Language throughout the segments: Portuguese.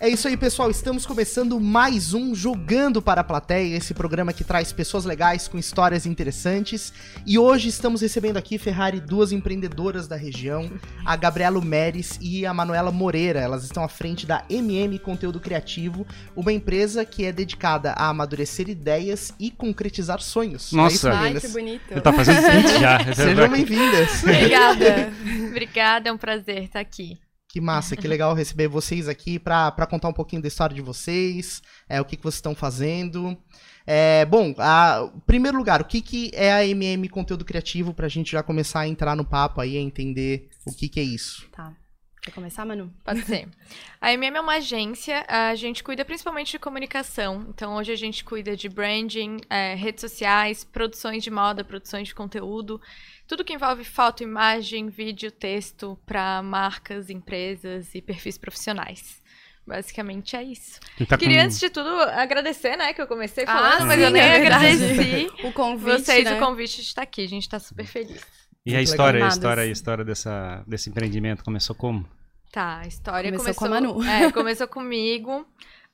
É isso aí, pessoal. Estamos começando mais um Jogando para a Plateia, esse programa que traz pessoas legais com histórias interessantes. E hoje estamos recebendo aqui, Ferrari, duas empreendedoras da região, a Gabriela Meres e a Manuela Moreira. Elas estão à frente da MM Conteúdo Criativo, uma empresa que é dedicada a amadurecer ideias e concretizar sonhos. Nossa, é Ai, que bonito. Você tá fazendo print já. Sejam bem-vindas. Obrigada. Obrigada, é um prazer estar aqui. Que massa, que legal receber vocês aqui para contar um pouquinho da história de vocês, é, o que, que vocês estão fazendo. É, bom, a, primeiro lugar, o que, que é a MM Conteúdo Criativo para a gente já começar a entrar no papo aí, a entender o que, que é isso. Tá. Quer começar, Manu? Pode ser. A MM é uma agência, a gente cuida principalmente de comunicação. Então, hoje a gente cuida de branding, é, redes sociais, produções de moda, produções de conteúdo. Tudo que envolve foto, imagem, vídeo, texto para marcas, empresas e perfis profissionais. Basicamente é isso. Tá Queria, com... antes de tudo, agradecer, né? Que eu comecei falando, Ah, mas sim, eu nem é agradeci O convite, vocês né? o convite de estar aqui. A gente está super feliz. E a história, a história, a história dessa, desse empreendimento começou como? Tá, a história Começou começou, com a Manu. É, começou comigo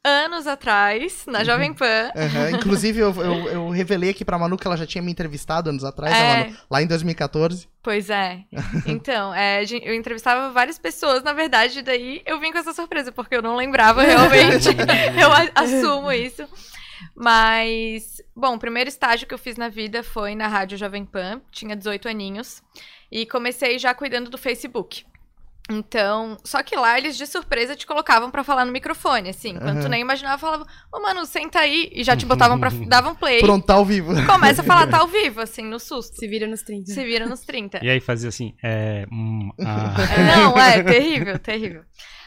anos atrás, na Jovem Pan. Aham, Inclusive, eu, eu, eu revelei aqui pra Manu que ela já tinha me entrevistado anos atrás, né, É. Manu? lá em 2014. Pois é. Então, é, eu entrevistava várias pessoas, na verdade, daí eu vim com essa surpresa, porque eu não lembrava realmente. eu assumo isso. Mas, bom, o primeiro estágio que eu fiz na vida foi na Rádio Jovem Pan, tinha 18 aninhos, e comecei já cuidando do Facebook. Então, só que lá eles de surpresa te colocavam pra falar no microfone, assim. Quando tu Aham. nem imaginava, falavam, ô mano, senta aí, e já te botavam pra. davam play. Pronto, tá ao vivo. Começa a falar, tá ao vivo, assim, no susto. Se vira nos 30. Se vira nos 30. E aí fazia assim, é... Hum, ah. Não, é terrível, terrível.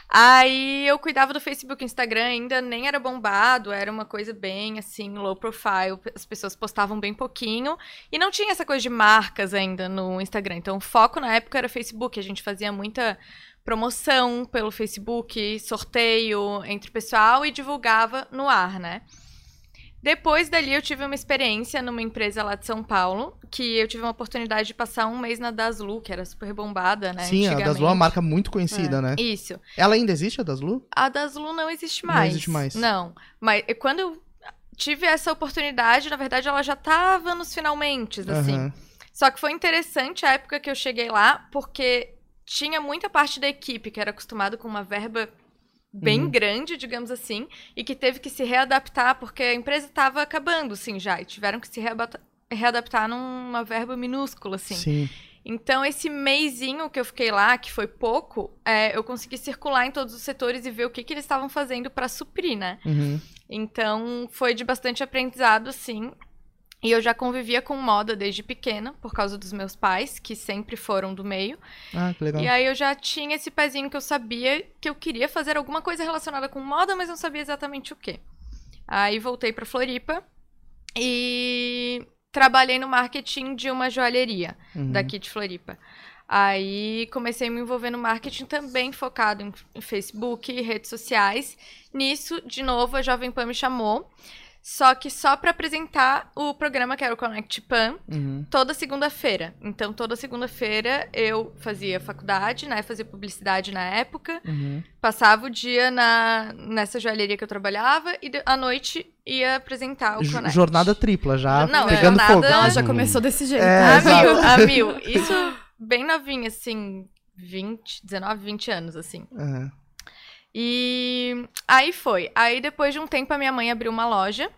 Aí eu cuidava do Facebook Instagram, ainda nem era bombado, era uma coisa bem assim, low profile, as pessoas postavam bem pouquinho e não tinha essa coisa de marcas ainda no Instagram. Então o foco na época era Facebook, a gente fazia muita promoção pelo Facebook, sorteio entre o pessoal e divulgava no ar, né? Depois dali eu tive uma experiência numa empresa lá de São Paulo, que eu tive uma oportunidade de passar um mês na Daslu, que era super bombada, né? Sim, a Daslu é uma marca muito conhecida, né? Isso. Ela ainda existe, a Daslu? A Daslu não existe Não mais. existe mais. Não. Mas quando eu tive essa oportunidade, na verdade, ela já tava nos finalmente, assim. Aham. Só que foi interessante a época que eu cheguei lá, porque tinha muita parte da equipe que era acostumado com uma verba bem Uhum. grande, digamos assim, e que teve que se readaptar, porque a empresa estava acabando, assim, já, e tiveram que se readaptar numa verba minúscula, assim. Sim. Então, esse meizinho que eu fiquei lá, que foi pouco, é, eu consegui circular em todos os setores e ver o que, que eles estavam fazendo para suprir, né? Uhum. Então, foi de bastante aprendizado, sim. E eu já convivia com moda desde pequena, por causa dos meus pais, que sempre foram do meio. Ah, que legal. E aí eu já tinha esse pezinho que eu sabia que eu queria fazer alguma coisa relacionada com moda, mas não sabia exatamente o quê. Aí voltei para Floripa e trabalhei no marketing de uma joalheria Uhum. daqui de Floripa. Aí comecei a me envolver no marketing também focado em, Facebook, redes sociais. Nisso, de novo, a Jovem Pan me chamou. Só que só para apresentar o programa que era o Connect Pan, Uhum. toda segunda-feira. Então, toda segunda-feira eu fazia faculdade, né? Fazia publicidade na época. Uhum. Passava o dia na, nessa joalheria que eu trabalhava e de- à noite ia apresentar o J- Connect. Jornada tripla, já Não, pegando jornada- fogo. Ah, já Uhum. começou desse jeito. É, A mil, a mil. Isso bem novinha, assim, 20, 19, 20 anos, assim. Aham. E aí foi. Aí depois de um tempo a minha mãe abriu uma loja.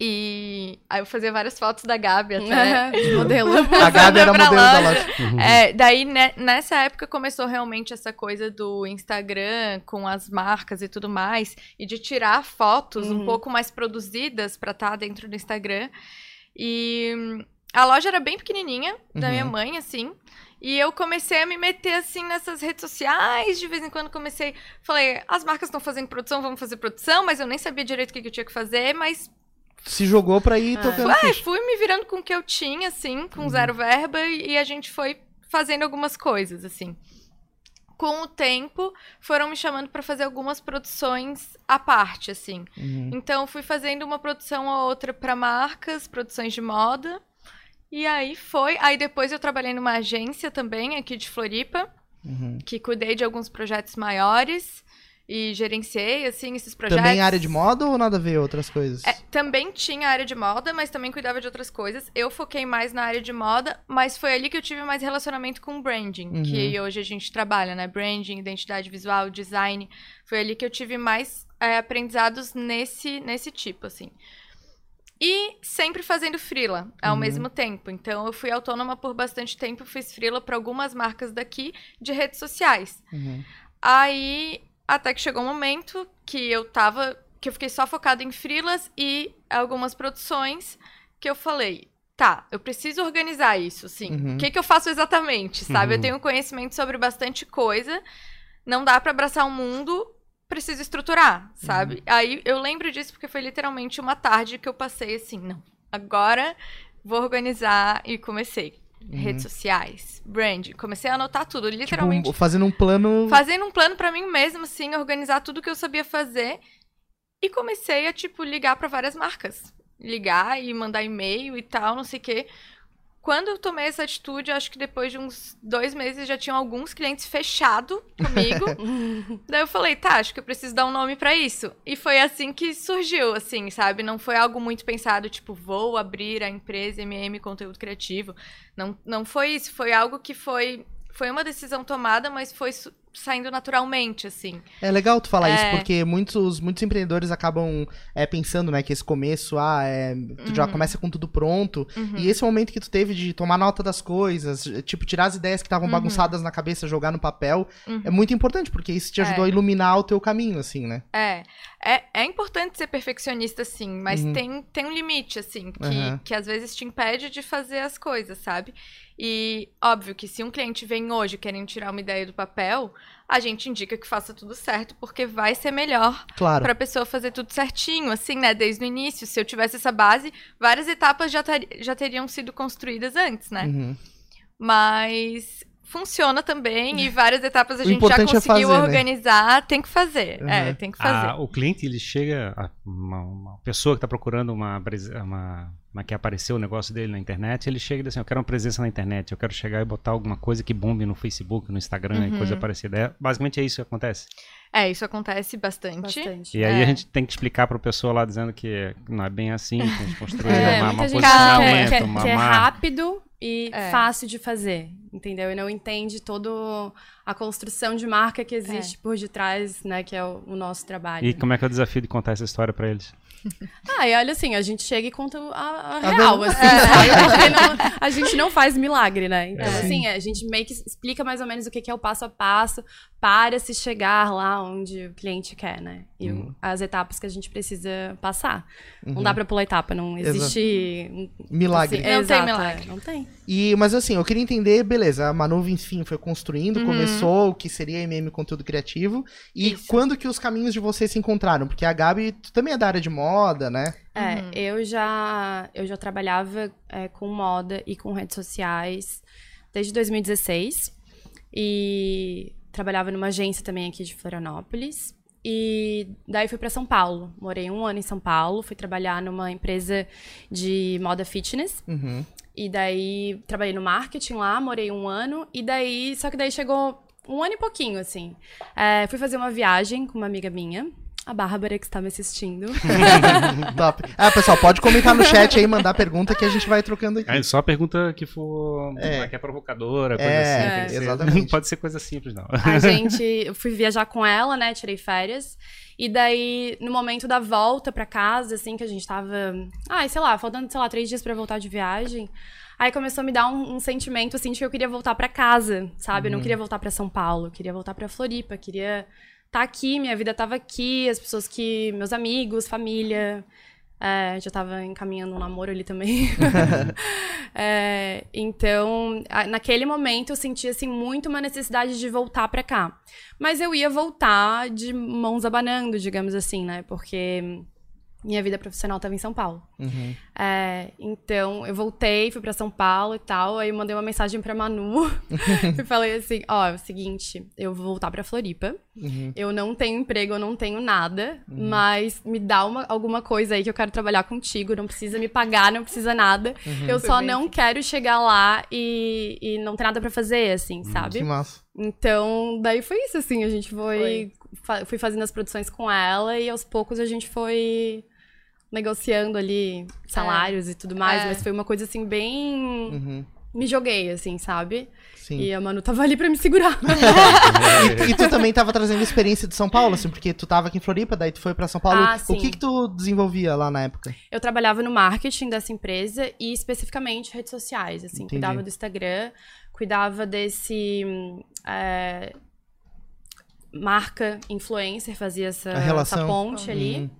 E aí eu fazia várias fotos da Gabi até. De modelo. A Gabi era modelo da loja. loja. Uhum. É, daí ne- nessa época começou realmente essa coisa do Instagram com as marcas e tudo mais, e de tirar fotos um Uhum. pouco mais produzidas pra estar dentro do Instagram. E hum, a loja era bem pequenininha, da Uhum. minha mãe, assim. E eu comecei a me meter assim nessas redes sociais, de vez em quando comecei, falei, as marcas estão fazendo produção, vamos fazer produção, mas eu nem sabia direito o que que eu tinha que fazer, mas Se jogou pra ir É. tocando Ué, fui me virando com o que eu tinha, assim, com Uhum. zero verba, e a gente foi fazendo algumas coisas, assim. Com o tempo, foram me chamando pra fazer algumas produções à parte, assim. Uhum. Então, fui fazendo uma produção ou outra pra marcas, produções de moda. E aí foi. Aí depois eu trabalhei numa agência também, aqui de Floripa, Uhum. que cuidei de alguns projetos maiores. e gerenciei, assim, esses projetos. Também área de moda ou nada a ver outras coisas? É, também tinha área de moda, mas também cuidava de outras coisas. Eu foquei mais na área de moda, mas foi ali que eu tive mais relacionamento com branding, Uhum. que hoje a gente trabalha, né? Branding, identidade visual, design. Foi ali que eu tive mais é, aprendizados nesse, nesse tipo, assim. E sempre fazendo freela ao Uhum. mesmo tempo. Então, eu fui autônoma por bastante tempo, fiz freela para algumas marcas daqui de redes sociais. Uhum. Aí, até que chegou um momento que eu tava. que eu fiquei só focada em freelas e algumas produções que eu falei. Tá, eu preciso organizar isso, sim. Uhum. O que, que eu faço exatamente, sabe? Uhum. Eu tenho conhecimento sobre bastante coisa, não dá pra abraçar o mundo, preciso estruturar, sabe? Aí eu lembro disso porque foi literalmente uma tarde que eu passei assim, não, agora vou organizar e comecei. Redes sociais, brand, comecei a anotar tudo, literalmente. Tipo, fazendo um plano. Fazendo um plano pra mim mesmo, assim, organizar tudo que eu sabia fazer. E comecei a, tipo, ligar pra várias marcas. Ligar e mandar e-mail e tal, não sei o quê. Quando eu tomei essa atitude, acho que depois de uns dois meses já tinham alguns clientes fechado comigo. Daí eu falei, tá, acho que eu preciso dar um nome pra isso. E foi assim que surgiu, assim, sabe? Não foi algo muito pensado, tipo, vou abrir a empresa MM Conteúdo Criativo. Não, não foi isso, foi algo que foi. Foi uma decisão tomada, mas foi saindo naturalmente, assim. É legal tu falar isso, É. porque muitos, muitos empreendedores acabam é, pensando, né, que esse começo, ah, é, tu já começa com tudo pronto. Uhum. E esse momento que tu teve de tomar nota das coisas, tipo, tirar as ideias que estavam Uhum. bagunçadas na cabeça, jogar no papel, Uhum. é muito importante, porque isso te ajudou É. a iluminar o teu caminho, assim, né? É, é, é importante ser perfeccionista, sim, mas Uhum. tem, tem um limite, assim, que, que às vezes te impede de fazer as coisas, sabe? E óbvio que se um cliente vem hoje querendo tirar uma ideia do papel, a gente indica que faça tudo certo, porque vai ser melhor Claro. pra pessoa fazer tudo certinho, assim, né? Desde o início. Se eu tivesse essa base, várias etapas já, tari- já teriam sido construídas antes, né? Uhum. Mas funciona também e várias etapas a O gente já é conseguiu fazer, né? organizar. Tem que fazer. Uhum. É, tem que fazer. Ah, o cliente, ele chega, a- uma, uma pessoa que está procurando uma, uma, uma que apareceu o negócio dele na internet, ele chega e diz assim, eu quero uma presença na internet, eu quero chegar e botar alguma coisa que bombe no Facebook, no Instagram Uhum. e coisa parecida. É, basicamente é isso que acontece. É, isso acontece bastante. Bastante. E aí É. a gente tem que explicar para a pessoa lá dizendo que não é bem assim, que a gente construir É, uma, uma posicionamento, quer, quer, uma quer marca. rápido e É. fácil de fazer, entendeu? E não entende toda a construção de marca que É. existe por detrás, né, que é o, o nosso trabalho. E como é que é o desafio de contar essa história para eles? Ah, e olha assim, a gente chega e conta a, a real, assim, né? Porque não- a gente não faz milagre, né? Então, É. assim, a gente meio que explica mais ou menos o que é o passo a passo para se chegar lá onde o cliente quer, né? E Uhum. as etapas que a gente precisa passar. Uhum. Não dá pra pular etapa, não existe... Milagre. assim, Não tem exato, milagre. é, Não tem. E, mas assim, eu queria entender, beleza, a Manu, enfim, foi construindo, Uhum. começou o que seria MM Conteúdo Criativo. E Isso. quando que os caminhos de vocês se encontraram? Porque a Gabi tu também é da área de moda, né? É, Uhum. eu já eu já trabalhava é, com moda e com redes sociais desde 2016 e trabalhava numa agência também aqui de Florianópolis e daí fui para São Paulo. Morei um ano em São Paulo, fui trabalhar numa empresa de moda fitness Uhum. e daí trabalhei no marketing lá, morei um ano e daí só que daí chegou um ano e pouquinho assim. É, fui fazer uma viagem com uma amiga minha. A Bárbara, que está me assistindo. Top. Ah, pessoal, pode comentar no chat aí, mandar pergunta que a gente vai trocando aqui. Aí só pergunta que for É. que é provocadora, coisa É, assim. ser- exatamente. Não pode ser coisa simples, não. A gente, eu fui viajar com ela, né? Tirei férias. E daí, no momento da volta pra casa, assim, que a gente tava. Ai, sei lá, faltando, sei lá, três dias pra voltar de viagem. Aí começou a me dar um, um sentimento, assim, de que eu queria voltar pra casa, sabe? Eu não queria voltar pra São Paulo, eu queria voltar pra Floripa, queria estar aqui, minha vida tava aqui, as pessoas que. meus amigos, família. É, já tava encaminhando um namoro ali também. É, então, naquele momento eu senti assim muito uma necessidade de voltar pra cá. Mas eu ia voltar de mãos abanando, digamos assim, né? Porque minha vida profissional estava em São Paulo. Uhum. É, então, eu voltei, fui pra São Paulo e tal. Aí eu mandei uma mensagem pra Manu e falei assim: ó, é o seguinte, eu vou voltar pra Floripa. Uhum. Eu não tenho emprego, eu não tenho nada, mas me dá uma- alguma coisa aí que eu quero trabalhar contigo. Não precisa me pagar, não precisa nada. Eu Foi só não assim. quero chegar lá e, e não ter nada pra fazer, assim, sabe? Que massa. Então, daí foi isso, assim, a gente foi, fa- fui fazendo as produções com ela e aos poucos a gente foi negociando ali salários e tudo mais, É. mas foi uma coisa assim bem Uhum. me joguei assim, sabe? Sim. E a Manu tava ali pra me segurar. E, e tu também tava trazendo experiência de São Paulo, assim, porque tu tava aqui em Floripa, daí tu foi pra São Paulo. Ah, o que que tu desenvolvia lá na época? Eu trabalhava no marketing dessa empresa e especificamente redes sociais, assim, Entendi. cuidava do Instagram, cuidava desse é, marca influencer, fazia essa, essa ponte ali.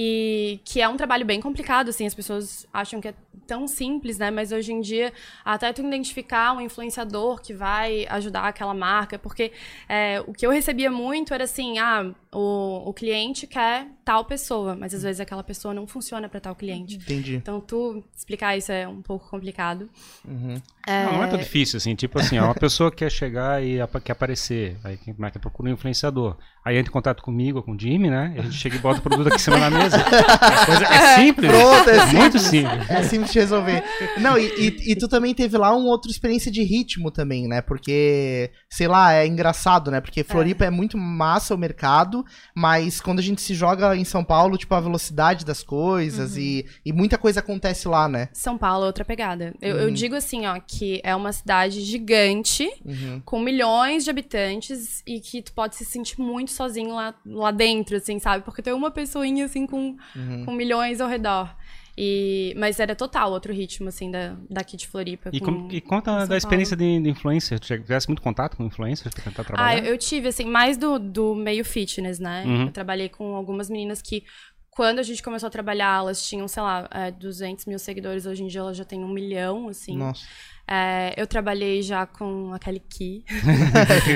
E que é um trabalho bem complicado, assim, as pessoas acham que é tão simples, né? Mas hoje em dia, até tu identificar um influenciador que vai ajudar aquela marca, porque é, o que eu recebia muito era assim, ah, o, o cliente quer tal pessoa, mas às vezes aquela pessoa não funciona para tal cliente. Entendi. Então, tu explicar isso é um pouco complicado. Uhum. Não, não é tão difícil, assim. Tipo assim, ó, uma pessoa quer chegar e apa- quer aparecer. Aí quem é que procura um influenciador. Aí entra em contato comigo ou com o Jimmy, né? E a gente chega e bota o produto aqui em cima da mesa. A coisa é simples. Pronto, é Muito simples. É simples de resolver. Não, e, e, e tu também teve lá uma outra experiência de ritmo também, né? Porque, sei lá, é engraçado, né? Porque Floripa é, muito massa o mercado, mas quando a gente se joga em São Paulo, tipo, a velocidade das coisas e, e muita coisa acontece lá, né? São Paulo é outra pegada. Eu, eu digo assim, ó, que é uma cidade gigante, Uhum. com milhões de habitantes, e que tu pode se sentir muito sozinho lá, lá dentro, assim, sabe? Porque tem uma pessoinha, assim, com, Uhum. com milhões ao redor. E, mas era total outro ritmo, assim, da, daqui de Floripa. E, com- e conta da experiência de, de influencer. Tu tivesse muito contato com influencers pra tentar Ah, trabalhar? eu, eu tive, assim, mais do, do meio fitness, né? Uhum. Eu trabalhei com algumas meninas que, quando a gente começou a trabalhar, elas tinham, sei lá, é, 200 mil seguidores. Hoje em dia elas já têm um milhão, assim. Nossa. É, eu trabalhei já com a Kelly Key.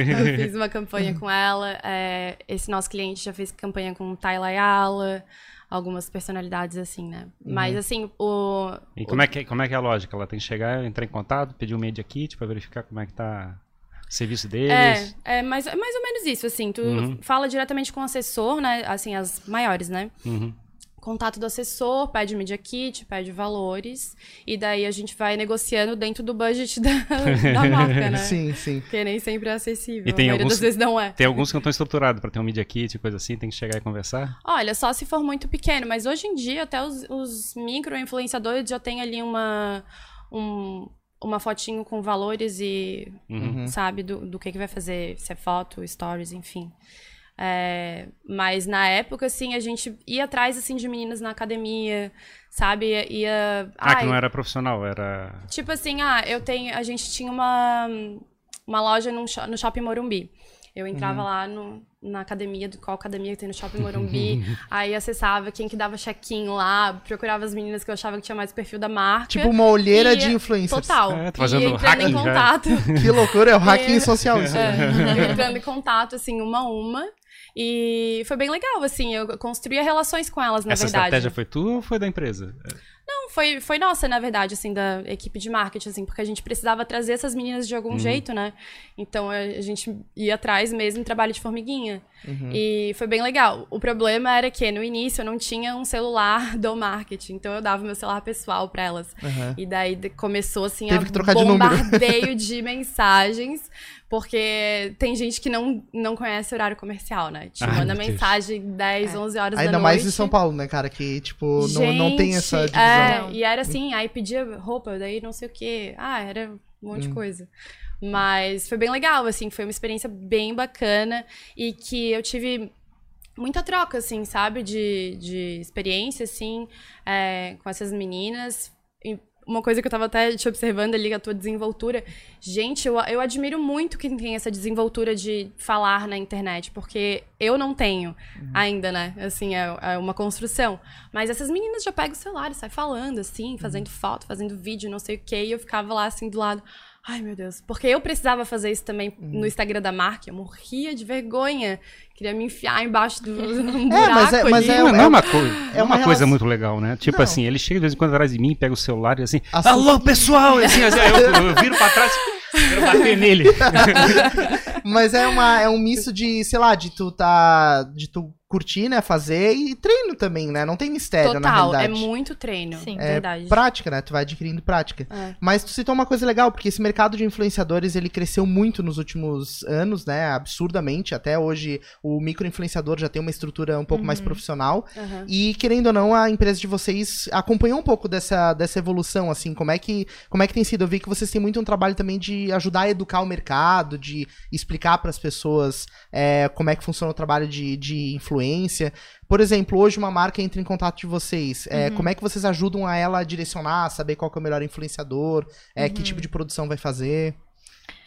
eu fiz uma campanha com ela. É, esse nosso cliente já fez campanha com o Tyler Ayala. Algumas personalidades assim, né? Mas, assim, o... E como é, que, como é que é a lógica? Ela tem que chegar, entrar em contato, pedir um Media Kit pra verificar como é que tá o serviço deles. É, é mais, é mais ou menos isso, assim. Tu Uhum. fala diretamente com o assessor, né? Assim, as maiores, né? Uhum. Contato do assessor, pede media kit, pede valores. E daí a gente vai negociando dentro do budget da, da marca, né? Sim, sim. Porque nem sempre é acessível. E tem a maioria alguns- das vezes não é. Tem alguns que não estão estruturados pra ter um Media Kit e coisa assim, tem que chegar e conversar. Olha, só se for muito pequeno, mas hoje em dia até os, os micro-influenciadores já tem ali uma, um- uma fotinho com valores e, Uhum. sabe, do, do que, que vai fazer, se é foto, stories, enfim. É, mas na época, assim, a gente ia atrás, assim, de meninas na academia, sabe, ia... ia- Ah, que ai, não era profissional, era. Tipo assim, ah, eu tenho. A gente tinha uma, uma loja num no shopping Morumbi. Eu entrava Uhum. lá no, na academia, do qual academia que tem no shopping Morumbi. aí acessava quem que dava check-in lá, procurava as meninas que eu achava que tinha mais perfil da marca. Tipo uma olheira E- de influencers. Total. É, fazendo e entrando em hacking já. contato. Que loucura, é o hacking É. social isso. É, entrando em contato, assim, uma a uma. E foi bem legal, assim, eu construía relações com elas, na Essa verdade. estratégia foi tua ou foi da empresa? Não, foi, foi nossa, na verdade, assim, da equipe de marketing, assim, porque a gente precisava trazer essas meninas de algum jeito, né? Então a a gente ia atrás mesmo trabalho de formiguinha. E foi bem legal. O problema era que no início eu não tinha um celular do marketing, então eu dava meu celular pessoal pra elas. Aham. E daí começou assim Teve a que trocar de número. bombardeio de mensagens, porque tem gente que não, não conhece horário comercial, né? Te Ai, manda Deus. mensagem 10, 11 horas da Ainda noite. mais em São Paulo, né, cara? Que, tipo, não, não tem essa Gente, divisão. É, e era assim, aí pedia roupa, daí não sei o quê. Ah, era um monte Hum. de coisa. Mas foi bem legal, assim, foi uma experiência bem bacana e que eu tive muita troca, assim, sabe? De, de experiência, assim, é, com essas meninas. Uma coisa que eu tava até te observando ali, a tua desenvoltura. Gente, eu, eu admiro muito quem tem essa desenvoltura de falar na internet, porque eu não tenho ainda, né? Assim, é, é uma construção. Mas essas meninas já pegam o celular e saem falando, assim, fazendo foto, fazendo vídeo, não sei o quê, e eu ficava lá, assim, do lado. Ai, meu Deus. Porque eu precisava fazer isso também no Instagram da marca. Eu morria de vergonha. Queria me enfiar embaixo do um buraco mas é- mas ali. é- não, não é uma, coisa, é é uma uma coisa muito legal, né? Tipo Não. assim, ele chega de vez em quando atrás de mim, pega o celular e assim, Assusta. alô pessoal! E assim, assim, eu, eu viro pra trás, quero bater nele. Mas é, uma, é um misto de, sei lá, de tu tá. De tu curtir, né? Fazer e treino também, né? Não tem mistério na Total, é realidade. muito treino. Sim. É verdade. prática, né? Tu vai adquirindo prática. É. Mas tu citou uma coisa legal, porque esse mercado de influenciadores, ele cresceu muito nos últimos anos, né? Absurdamente. Até hoje, o microinfluenciador já tem uma estrutura um pouco mais profissional. Aham. E, querendo ou não, a empresa de vocês acompanhou um pouco dessa, dessa evolução, assim. Como é, que, como é que tem sido? Eu vi que vocês têm muito um trabalho também de ajudar a educar o mercado, de explicar para as pessoas é, como é que funciona o trabalho de, de influência. Por exemplo, hoje uma marca entra em contato de vocês. é, Como é que vocês ajudam a ela a direcionar, saber qual que é o melhor influenciador, é, que tipo de produção vai fazer?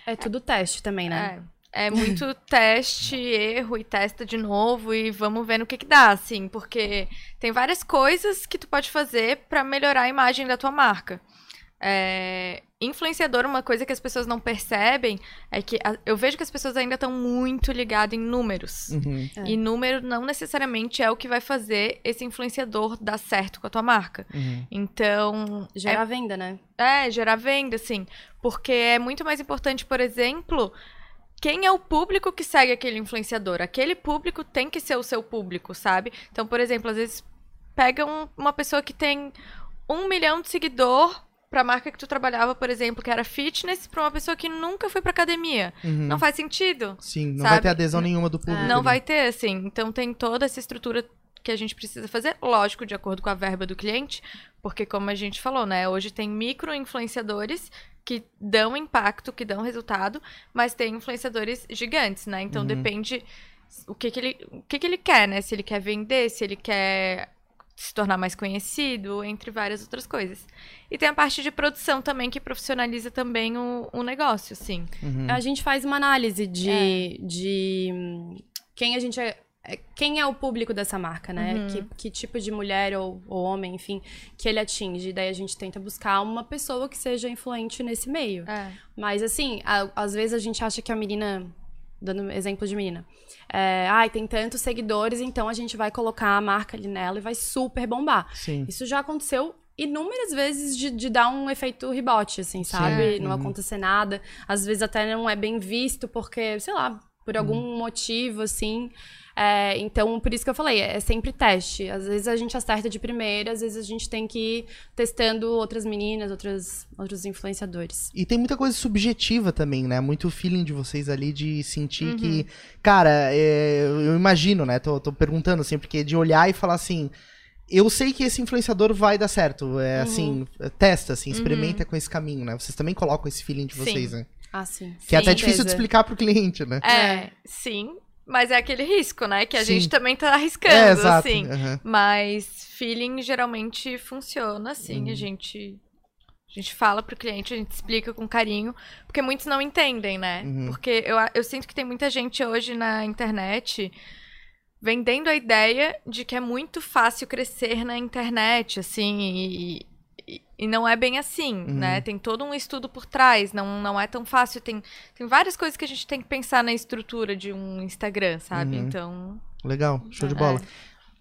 É tudo teste também, né? É, é muito teste, erro e testa de novo e vamos ver no que que dá, assim, porque tem várias coisas que tu pode fazer pra melhorar a imagem da tua marca. É, influenciador, uma coisa que as pessoas não percebem é que a- eu vejo que as pessoas ainda estão muito ligadas em números. Uhum. É. E número não necessariamente é o que vai fazer esse influenciador dar certo com a tua marca. Uhum. Então, Gerar venda, né? é, gerar venda, assim. Porque é muito mais importante, por exemplo, quem é o público que segue aquele influenciador. Aquele público tem que ser o seu público, sabe? Então, por exemplo, às vezes pega um- uma pessoa que tem um milhão de seguidor pra marca que tu trabalhava, por exemplo, que era fitness, pra uma pessoa que nunca foi pra academia. Uhum. Não faz sentido. Sim, não sabe? vai ter adesão nenhuma do público. Não ali. vai ter, assim. Então tem toda essa estrutura que a gente precisa fazer, lógico, de acordo com a verba do cliente, porque como a gente falou, né, hoje tem micro influenciadores que dão impacto, que dão resultado, mas tem influenciadores gigantes, né? Então Uhum. depende o que que ele, o que que ele quer, né? Se ele quer vender, se ele quer se tornar mais conhecido, entre várias outras coisas. E tem a parte de produção também, que profissionaliza também o, o negócio, assim. Uhum. A gente faz uma análise de, de hum, quem a gente é. é- Quem é o público dessa marca, né? Uhum. Que, que tipo de mulher ou, ou homem, enfim, que ele atinge. Daí a gente tenta buscar uma pessoa que seja influente nesse meio. É. Mas assim, a- às vezes a gente acha que a menina, dando exemplo de menina, é, ai, tem tantos seguidores, então a gente vai colocar a marca ali nela e vai super bombar. Sim. Isso já aconteceu inúmeras vezes de, de dar um efeito rebote, assim, sabe? Não Uhum. acontecer nada. Às vezes até não é bem visto porque, sei lá, por algum Uhum. motivo, assim. É, então, por isso que eu falei, é sempre teste. Às vezes a gente acerta de primeira, às vezes a gente tem que ir testando outras meninas, outras, outros influenciadores. E tem muita coisa subjetiva também, né? Muito feeling de vocês ali de sentir Uhum. que. Cara, é, eu imagino, né? Tô, tô perguntando assim, porque de olhar e falar assim. Eu sei que esse influenciador vai dar certo. É assim, testa, assim, experimenta com esse caminho, né? Vocês também colocam esse feeling de Sim. vocês, né? Ah, sim. Que é Sim, até difícil de certeza. explicar pro cliente, né? É, sim. Mas é aquele risco, né? Que a Sim. gente também tá arriscando, É, exato. assim. aham. Mas feeling geralmente funciona, assim. Uhum. A gente. A gente fala pro cliente, a gente explica com carinho, porque muitos não entendem, né? Uhum. Porque eu, eu sinto que tem muita gente hoje na internet vendendo a ideia de que é muito fácil crescer na internet, assim, e, e, e não é bem assim, Uhum. né? Tem todo um estudo por trás, não, não é tão fácil. Tem, tem várias coisas que a gente tem que pensar na estrutura de um Instagram, sabe? Uhum. Então. Legal, show de É. bola.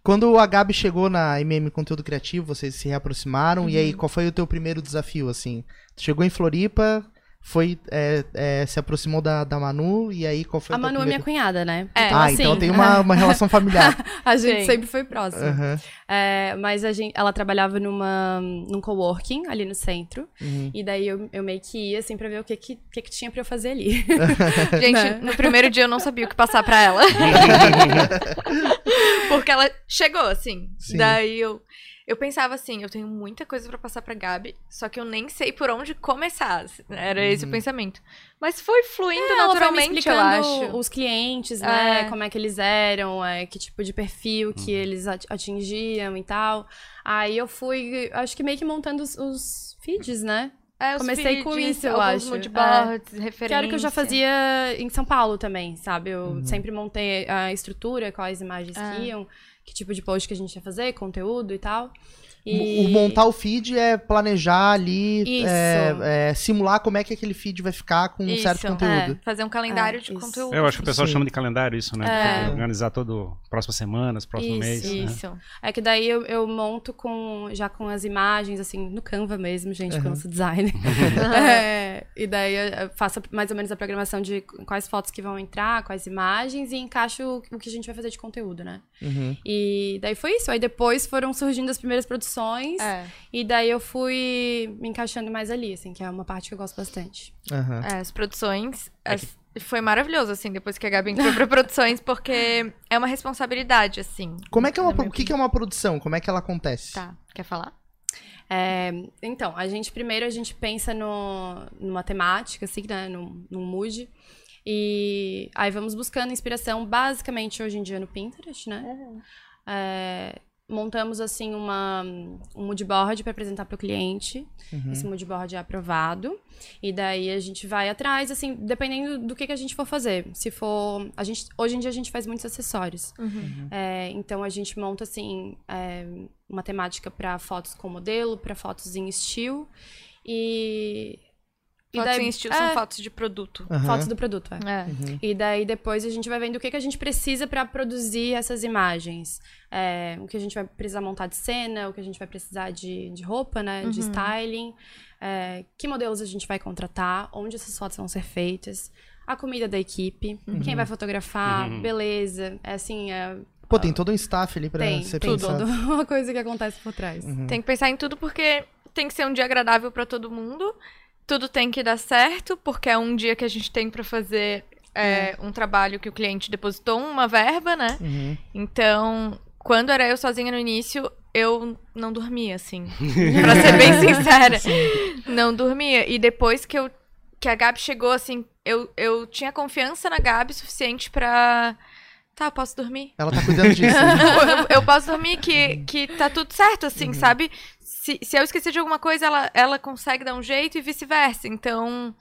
Quando a Gabi chegou na MM Conteúdo Criativo, vocês se reaproximaram. E aí, Uhum. qual foi o teu primeiro desafio, assim? Tu chegou em Floripa, foi, é, é, se aproximou da, da Manu, e aí qual foi A Manu é minha cunhada, né? É. Ah, assim, então tem uma, uma relação familiar. A gente Sim. sempre foi próximo. Aham, É, mas a gente, ela trabalhava numa, num coworking ali no centro. uhum. E daí eu, eu meio que ia, assim, pra ver o que que, que, que tinha pra eu fazer ali. Gente, Né? no primeiro dia eu não sabia o que passar pra ela. Porque ela chegou, assim. Sim. Daí eu, eu pensava assim, eu tenho muita coisa pra passar pra Gabi, só que eu nem sei por onde começar. Era esse o pensamento. Mas foi fluindo Ela foi me naturalmente, eu acho. os clientes, né? É. Como é que eles eram, é, que tipo de perfil que eles at- atingiam e tal. Aí eu fui, acho que meio que montando os, os feeds, né? É, os comecei com feeds, isso, eu acho. moodboards, referências. Que era o que eu já fazia em São Paulo também, sabe? Eu Uhum. sempre montei a estrutura, quais imagens Ah. que iam. Que tipo de post que a gente ia fazer, conteúdo e tal. O montar o feed é planejar ali, é, é, simular como é que aquele feed vai ficar com um Isso, certo conteúdo. É, fazer um calendário É, de isso. conteúdo. Eu acho que o pessoal Sim. chama de calendário isso, né? É. Organizar todo próximas semanas, próximo Isso, mês. né? Isso. É que daí eu, eu monto com já com as imagens, assim, no Canva mesmo, gente, porque eu não sou designer. É, e daí eu faço mais ou menos a programação de quais fotos que vão entrar, quais imagens, e encaixo o, o que a gente vai fazer de conteúdo, né? Uhum. E daí foi isso. Aí depois foram surgindo as primeiras produções. É. E daí eu fui me encaixando mais ali, assim, que é uma parte que eu gosto bastante. Aham. É, as produções. as- Foi maravilhoso, assim, depois que a Gabi entrou pra produções, porque é uma responsabilidade, assim. Como é que é uma, minha o que, que é uma produção? Como é que ela acontece? Tá, quer falar? É, então, a gente primeiro a gente pensa no, numa temática, assim, né? Num, num mood. E aí vamos buscando inspiração, basicamente hoje em dia no Pinterest, né? É, montamos assim uma, um mood board para apresentar para o cliente. Uhum. Esse mood board é aprovado. E daí a gente vai atrás, assim, dependendo do que, que a gente for fazer. Se for. A gente, hoje em dia a gente faz muitos acessórios. É, então a gente monta assim é, uma temática para fotos com modelo, para fotos em estilo e e Fotos daí- em estilo é, são fotos de produto. Aham. fotos do produto. É. É. E daí depois a gente vai vendo o que, que a gente precisa para produzir essas imagens. É, o que a gente vai precisar montar de cena, o que a gente vai precisar de, de roupa, né? De styling. é, que modelos a gente vai contratar, onde essas fotos vão ser feitas. A comida da equipe, quem vai fotografar, Uhum. beleza. É assim, é, Pô, tem todo um staff ali pra tem ser tudo, pensado. uma coisa que acontece por trás. Tem que pensar em tudo porque tem que ser um dia agradável pra todo mundo. Tudo tem que dar certo, porque é um dia que a gente tem pra fazer é, um trabalho que o cliente depositou uma verba, né? Uhum. Então, quando era eu sozinha no início, eu não dormia, assim. pra ser bem sincera. Não dormia. E depois que, eu, que a Gabi chegou, assim, eu, eu tinha confiança na Gabi suficiente pra. Tá, eu posso dormir. Ela tá cuidando disso. eu, eu posso dormir que, que tá tudo certo, assim, sabe? Se, se eu esquecer de alguma coisa, ela, ela consegue dar um jeito e vice-versa. Então,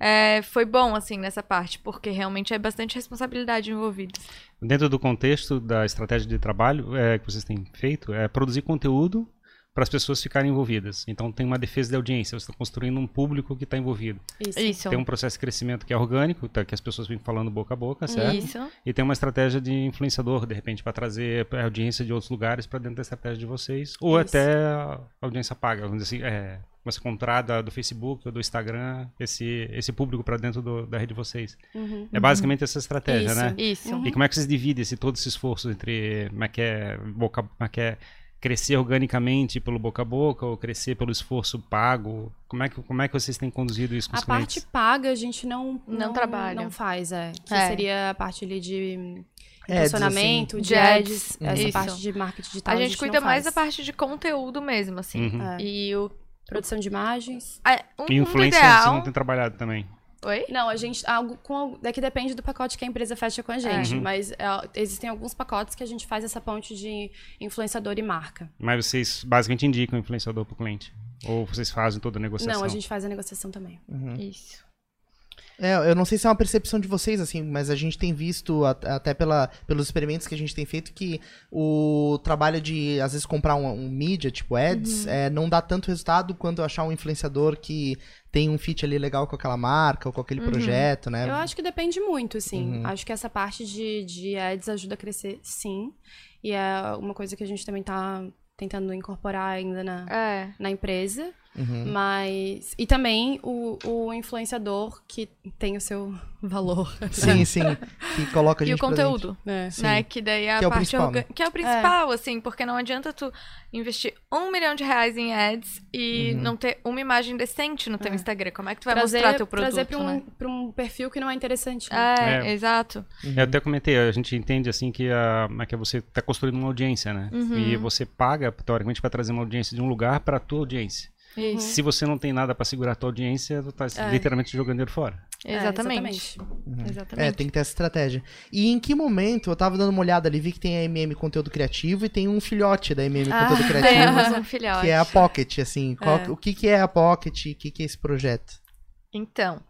é, foi bom, assim, nessa parte, porque realmente é bastante responsabilidade envolvida. Dentro do contexto da estratégia de trabalho é, que vocês têm feito, é produzir conteúdo para as pessoas ficarem envolvidas. Então tem uma defesa de audiência, você está construindo um público que está envolvido. Isso. Isso. Tem um processo de crescimento que é orgânico, tá, que as pessoas vêm falando boca a boca, certo? Isso. E tem uma estratégia de influenciador, de repente, para trazer a audiência de outros lugares para dentro da estratégia de vocês. Ou Isso. até a audiência paga, vamos dizer assim, é, você comprar da- do Facebook ou do Instagram esse, esse público para dentro do- da rede de vocês. Uhum. É basicamente essa estratégia, Isso. né? Isso. E como é que vocês dividem esse, todo esse esforço entre como é que é, boca, como é que é crescer organicamente pelo boca a boca ou crescer pelo esforço pago? Como é que, como é que vocês têm conduzido isso com A os parte clientes? paga a gente não, Não trabalha. Não faz, é. Que É. seria a parte ali de posicionamento, assim. de ads, essa Isso. parte de marketing digital. A gente, cuida não mais da parte de conteúdo mesmo, assim. Uhum. É. E o. Produção de imagens. a- Um E vocês ideal. não têm trabalhado também. Oi? Não, a gente. Algo, com, algo- daqui depende do pacote que a empresa fecha com a gente. Uhum. Mas é, existem alguns pacotes que a gente faz essa ponte de influenciador e marca. Mas vocês basicamente indicam o influenciador para o cliente? Ou vocês fazem toda a negociação? Não, a gente faz a negociação também. Isso. É, eu não sei se é uma percepção de vocês, assim, mas a gente tem visto, até pela, pelos experimentos que a gente tem feito, que o trabalho de, às vezes, comprar um, um mídia, tipo ads, é, não dá tanto resultado quanto achar um influenciador que tem um fit ali legal com aquela marca ou com aquele projeto, né? Eu acho que depende muito, assim. Uhum. Acho que essa parte de, de ads ajuda a crescer, sim. E é uma coisa que a gente também tá tentando incorporar ainda na, É. na empresa. Uhum. Mas. E também o, o influenciador que tem o seu valor. Sim, sim. Que coloca a E gente o conteúdo. É. Né? Que daí é a Que é o parte principal, orga- né? Que é o principal, assim, porque não adianta tu investir um milhão de reais em ads e Uhum. não ter uma imagem decente no teu É. Instagram. Como é que tu vai Trazer, mostrar teu produto, trazer pra, um, né? pra um perfil que não é interessante. né? É, É. exato. Eu até comentei, a gente entende assim que, a, é que você está construindo uma audiência, né? Uhum. E você paga, teoricamente, para trazer uma audiência de um lugar para a tua audiência. Isso. Se você não tem nada para segurar a tua audiência, tu tá É. literalmente jogando dinheiro fora. É, Exatamente. É, Exatamente. tem que ter essa estratégia. E em que momento, eu tava dando uma olhada ali, vi que tem a MM Conteúdo Criativo e tem um filhote da MM Ah, Conteúdo Criativo, Temos um filhote. que é a Pocket, assim. Qual- É. O que que é a Pocket? O que que é esse projeto? Então,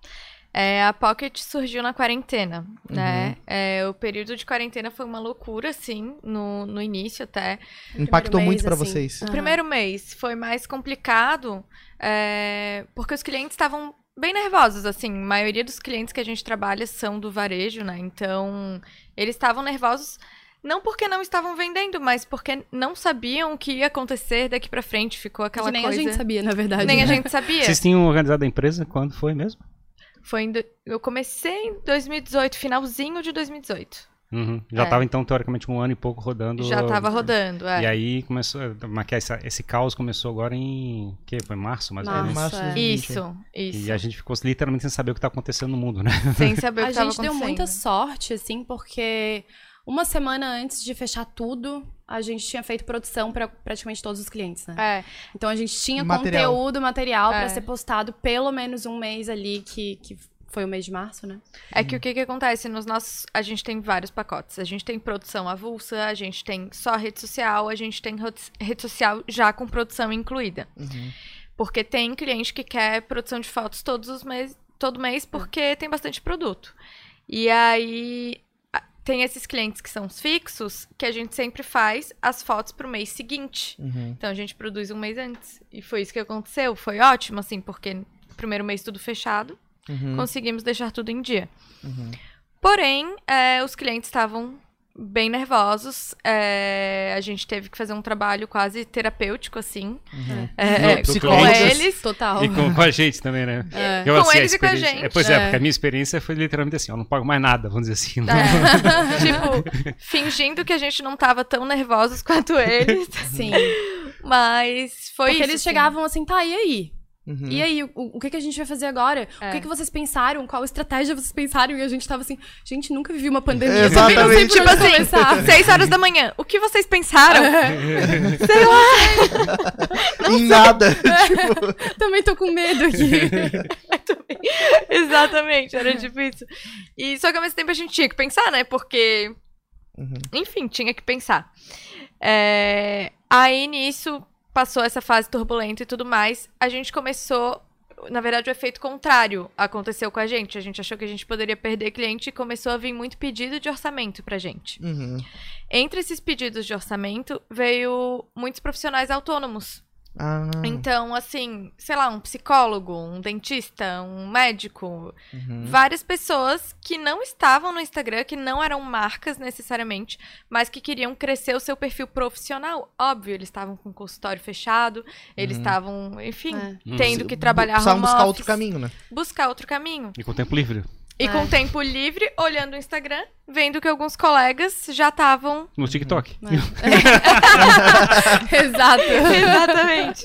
É, a Pocket surgiu na quarentena, né? É, o período de quarentena foi uma loucura, assim, no, no início até. Impactou mês, muito pra assim. vocês. O primeiro mês foi mais complicado, é, porque os clientes estavam bem nervosos, assim. A maioria dos clientes que a gente trabalha são do varejo, né? Então, eles estavam nervosos não porque não estavam vendendo, mas porque não sabiam o que ia acontecer daqui pra frente. Ficou aquela que nem coisa... a gente sabia, na verdade. Nem a né? gente sabia. Vocês tinham organizado a empresa quando foi mesmo? Foi em do- Eu comecei em 2018, finalzinho de 2018. Uhum. Já É. estava, então, teoricamente, um ano e pouco rodando. Já tava rodando, é. E aí começou. Mas que essa- esse caos começou agora em. que Foi março, mais ou Março, menos. março de é. 2020. Isso, isso. E a gente ficou literalmente sem saber o que tá acontecendo no mundo, né? Sem saber o A que tava gente deu acontecendo. muita sorte, assim, porque uma semana antes de fechar tudo, a gente tinha feito produção para praticamente todos os clientes, né? É, Então a gente tinha Material. conteúdo, material É. pra ser postado pelo menos um mês ali, que, que foi o mês de março, né? É que o que, que acontece nos nossos. A gente tem vários pacotes. A gente tem produção avulsa, a gente tem só rede social, a gente tem rede- social já com produção incluída. Uhum. Porque tem cliente que quer produção de fotos todos os meses, todo mês, porque tem bastante produto. E aí tem esses clientes que são os fixos, que a gente sempre faz as fotos pro mês seguinte. Uhum. Então a gente produz um mês antes. E foi isso que aconteceu. Foi ótimo, assim, porque primeiro mês tudo fechado Uhum. conseguimos deixar tudo em dia. Uhum. Porém, é, os clientes estavam bem nervosos. é, a gente teve que fazer um trabalho quase terapêutico, assim, Uhum. é, Do com eles. Total. E com, com a gente também, né? É. Eu, Com assim, eles e com a gente. É, pois é, É. porque a minha experiência foi literalmente assim, eu não pago mais nada, vamos dizer assim. É, tipo, fingindo que a gente não tava tão nervosos quanto eles. Sim. Mas foi Porque isso. eles assim. chegavam assim, tá, e aí? Uhum. E aí, o, o que, que a gente vai fazer agora? É. O que, que vocês pensaram? Qual estratégia vocês pensaram? E a gente tava assim, gente, nunca vivi uma pandemia. Exatamente. também não sei por Tipo assim, seis horas da manhã. O que vocês pensaram? Sei lá. Em nada. tipo, Também tô com medo aqui. Exatamente, era isso. E só que ao mesmo tempo a gente tinha que pensar, né? Porque, Uhum. enfim, tinha que pensar. É, Aí nisso passou essa fase turbulenta e tudo mais. A gente começou. Na verdade, o efeito contrário aconteceu com a gente. A gente achou que a gente poderia perder cliente e começou a vir muito pedido de orçamento pra gente. Uhum. Entre esses pedidos de orçamento, veio muitos profissionais autônomos. Ah, Então, assim, sei lá, um psicólogo, um dentista, um médico, uhum. várias pessoas que não estavam no Instagram, que não eram marcas necessariamente, mas que queriam crescer o seu perfil profissional. Óbvio, eles estavam com o consultório fechado, eles Uhum. estavam, enfim, É. tendo que trabalhar Precisavam home buscar office, outro caminho, né? Buscar outro caminho. E com o tempo livre. E É. com tempo livre, olhando o Instagram, vendo que alguns colegas já estavam. No TikTok. Exato. Exatamente.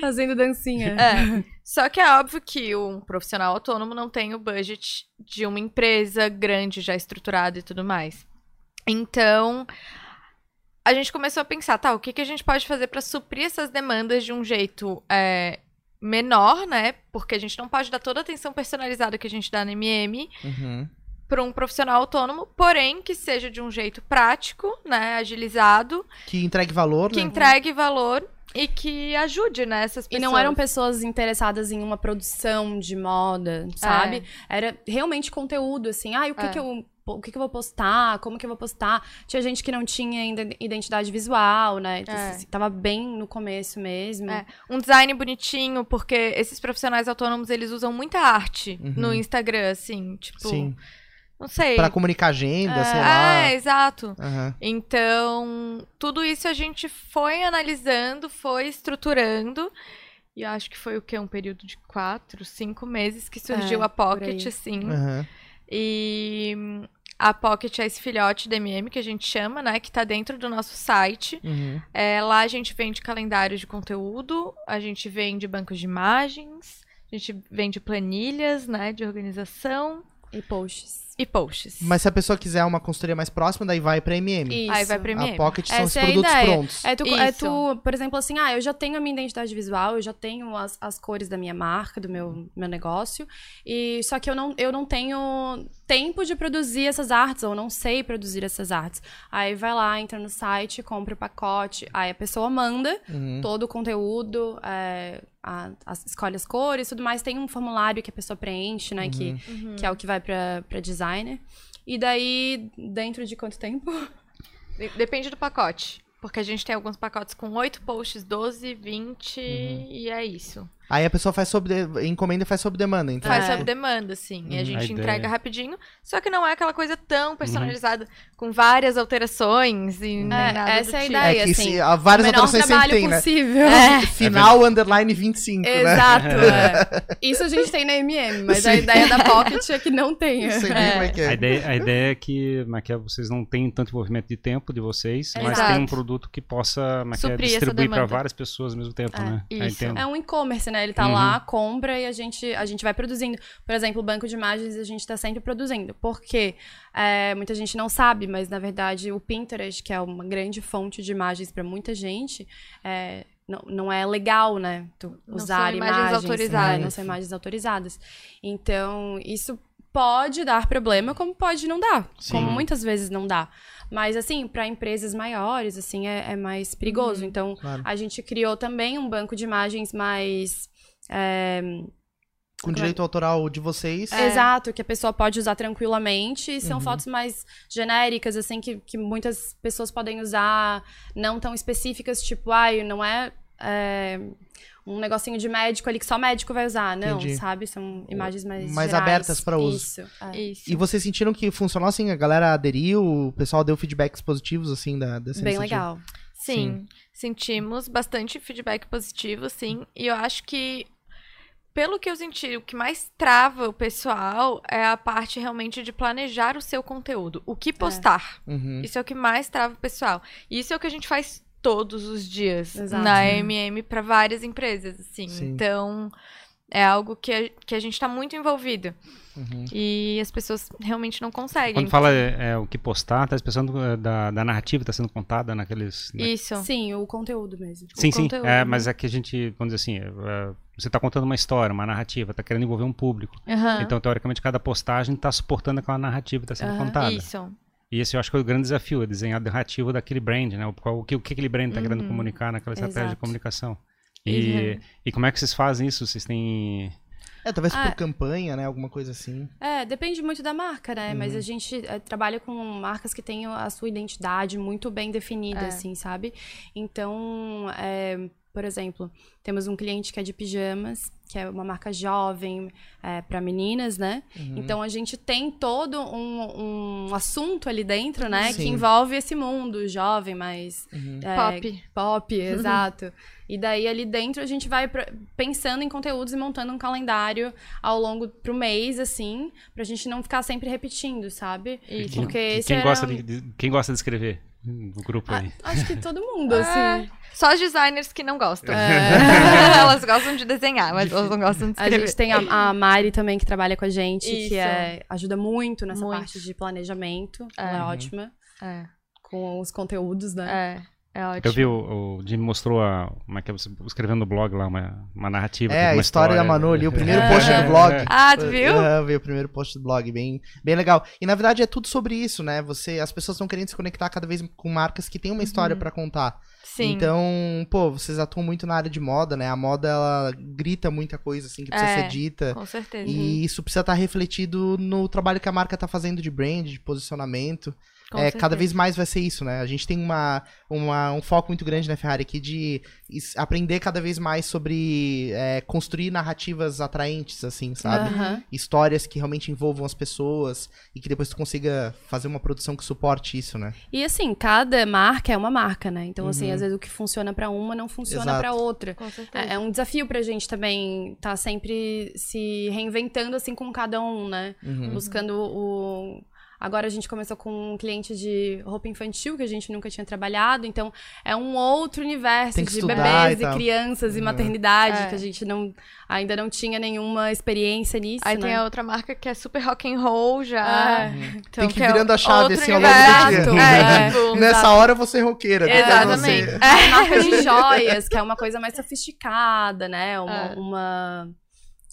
Fazendo dancinha. É. Só que é óbvio que um profissional autônomo não tem o budget de uma empresa grande, já estruturada e tudo mais. Então, a gente começou a pensar, tá, o que, que a gente pode fazer para suprir essas demandas de um jeito é, menor, né? Porque a gente não pode dar toda a atenção personalizada que a gente dá no MM Uhum. para um profissional autônomo, porém que seja de um jeito prático, né, agilizado, Que entregue valor, que né? entregue valor e que ajude, né, essas E pessoas. não eram pessoas interessadas em uma produção de moda, sabe? Era realmente conteúdo, assim. Ah, o que É. que eu... O que, que eu vou postar? Como que eu vou postar? Tinha gente que não tinha ainda identidade visual, né? É. Assim, Tava bem no começo mesmo. É. um design bonitinho, porque esses profissionais autônomos, eles usam muita arte Uhum. no Instagram, assim, tipo, Sim. não sei. Pra comunicar agenda, sei lá. É, exato. Aham. Então, tudo isso a gente foi analisando, foi estruturando. E eu acho que foi o quê? Um período de quatro, cinco meses que surgiu É, a Pocket, assim. Aham. E a Pocket é esse filhote da MM que a gente chama, né? Que tá dentro do nosso site. Uhum. É, lá a gente vende calendário de conteúdo, a gente vende bancos de imagens, a gente vende planilhas, né, de organização E posts. e posts. Mas se a pessoa quiser uma consultoria mais próxima, daí vai pra MM. Isso. Aí vai pra MM. A Pocket são os é a produtos ideia. prontos. É tu, é Isso. tu, por exemplo, assim, ah, eu já tenho a minha identidade visual, eu já tenho as, as cores da minha marca, do meu, meu negócio, e só que eu não, eu não tenho tempo de produzir essas artes, ou não sei produzir essas artes. Aí vai lá, entra no site, compra o pacote, aí a pessoa manda Uhum. todo o conteúdo, é, a- as- escolhe as cores e tudo mais. Tem um formulário que a pessoa preenche, né? Que, Uhum. que é o que vai pra, pra designer. E daí, dentro de quanto tempo? De- Depende do pacote. Porque a gente tem alguns pacotes com 8 posts, 12, 20 Uhum. e é isso. Aí a pessoa faz sob de... encomenda e faz sob demanda, então. Faz É. sob demanda, sim. E a Uhum. gente A ideia. entrega rapidinho. Só que não é aquela coisa tão personalizada, com várias alterações e nem É, nada essa do é a tipo. ideia. É que assim, se, várias o menor alterações sempre trabalho tem, né? possível. Final underline 25, né? Exato, é. Isso a gente tem na MM, mas a Sim. ideia da Pocket é que não tenha. Sei bem como é que A é. ideia, a ideia é que, é é, vocês não têm tanto envolvimento de tempo de vocês, mas Exato. tem um produto que possa é é, essa distribuir para várias pessoas ao mesmo tempo, É, né? Isso. É um e-commerce, né? Ele tá Uhum. lá, compra e a gente, a gente vai produzindo. Por exemplo, o banco de imagens a gente tá sempre produzindo. Porque é, muita gente não sabe, mas na verdade o Pinterest, que é uma grande fonte de imagens para muita gente, é, não, não é legal, né? Tu Não usar são imagens imagens, autorizadas. né? Não são imagens autorizadas. Então, isso pode dar problema, como pode não dar. Sim. Como muitas vezes não dá. Mas, assim, para empresas maiores, assim, é, é mais perigoso. Então, Claro. a gente criou também um banco de imagens mais. é, Com direito autoral de vocês. É. Exato, que a pessoa pode usar tranquilamente. E são Uhum. fotos mais genéricas, assim, que, que muitas pessoas podem usar, não tão específicas, tipo, ai, não é. é, um negocinho de médico ali que só médico vai usar, não, Entendi. sabe? São imagens mais Mais gerais. abertas pra uso. Isso. é. Isso. E vocês sentiram que funcionou assim? A galera aderiu, o pessoal deu feedbacks positivos, assim, da, dessa Bem iniciativa? legal. Sim, sentimos bastante feedback positivo, sim. E eu acho que, pelo que eu senti, o que mais trava o pessoal é a parte realmente de planejar o seu conteúdo. O que postar. Uhum. Isso é o que mais trava o pessoal. E isso é o que a gente faz todos os dias Exato. na MM para várias empresas, assim. Sim. Então, é algo que a, que a gente tá muito envolvido. Uhum. E as pessoas realmente não conseguem. Quando fala é, é, o que postar, tá pensando é, da, da narrativa que está sendo contada naqueles. na- Isso. Sim, o conteúdo mesmo. Sim, sim. conteúdo, É, né? mas é que a gente, vamos dizer assim, é, é, você está contando uma história, uma narrativa, está querendo envolver um público. Aham. Então, teoricamente, cada postagem está suportando aquela narrativa que está sendo Aham. contada. Isso. E esse eu acho que é o grande desafio, é desenhar a narrativa daquele brand, né? O, qual- o, que, o que aquele brand está querendo Uhum. comunicar naquela estratégia de Exato. comunicação. E, Uhum. e como é que vocês fazem isso? Vocês têm. É, talvez Ah, por campanha, né? Alguma coisa assim. É, depende muito da marca, né? Mas Uhum. a gente é, trabalha com marcas que têm a sua identidade muito bem definida, É. assim, sabe? Então, é, por exemplo, temos um cliente que é de pijamas, que é uma marca jovem para meninas, né? Uhum. Então a gente tem todo um, um assunto ali dentro, né? Sim. Que envolve esse mundo jovem, mais Uhum. é, Pop. Pop, exato. E daí ali dentro a gente vai pensando em conteúdos e montando um calendário ao longo pro mês, assim, pra gente não ficar sempre repetindo, sabe? Quem, Porque esse quem era gosta de, de- quem gosta de escrever no grupo aí? acho que todo mundo, É, assim. Só os designers que não gostam. É. elas gostam de desenhar, mas elas não gostam de A escrever. gente tem a, a Mari também que trabalha com a gente, Isso. que é, ajuda muito nessa Muito. parte de planejamento. Ela É. é ótima É, com os conteúdos, né? é, é ótimo. Eu vi o, o Jimmy mostrou a, como é que é você escrevendo no blog lá uma, uma narrativa. É, a uma história da Manu ali, o primeiro É. post do blog. Ah, tu viu? É, eu vi o primeiro post do blog, bem, bem legal. E na verdade é tudo sobre isso, né? Você, as pessoas estão querendo se conectar cada vez com marcas que têm uma história pra contar. Sim. Então, pô, vocês atuam muito na área de moda, né? A moda ela grita muita coisa assim que precisa É. ser dita. Com certeza. E isso precisa estar refletido no trabalho que a marca tá fazendo de brand, de posicionamento. Com É, certeza. cada vez mais vai ser isso, né? A gente tem uma, uma- um foco muito grande na Ferrari aqui de aprender cada vez mais sobre é, construir narrativas atraentes, assim, sabe? Aham. Histórias que realmente envolvam as pessoas e que depois tu consiga fazer uma produção que suporte isso, né? E assim, cada marca é uma marca, né? Então, assim, Uhum. às vezes o que funciona pra uma não funciona pra outra. Com certeza. É, é um desafio pra gente também estar sempre se reinventando assim com cada um, né? Uhum. Buscando o. Agora a gente começou com um cliente de roupa infantil que a gente nunca tinha trabalhado, então é um outro universo que de bebês e e, crianças e Uhum. maternidade É. que a gente não ainda não tinha nenhuma experiência nisso, Aí né? tem a outra marca que é super rock and roll já. É. Então, Tem que ir é virando a chave, outro assim, ao longo do universo. dia. É, tipo, Nessa exato. hora eu vou ser roqueira. depois Exatamente. você- Tem marca de joias, que é uma coisa mais sofisticada, né? Uma, É. uma,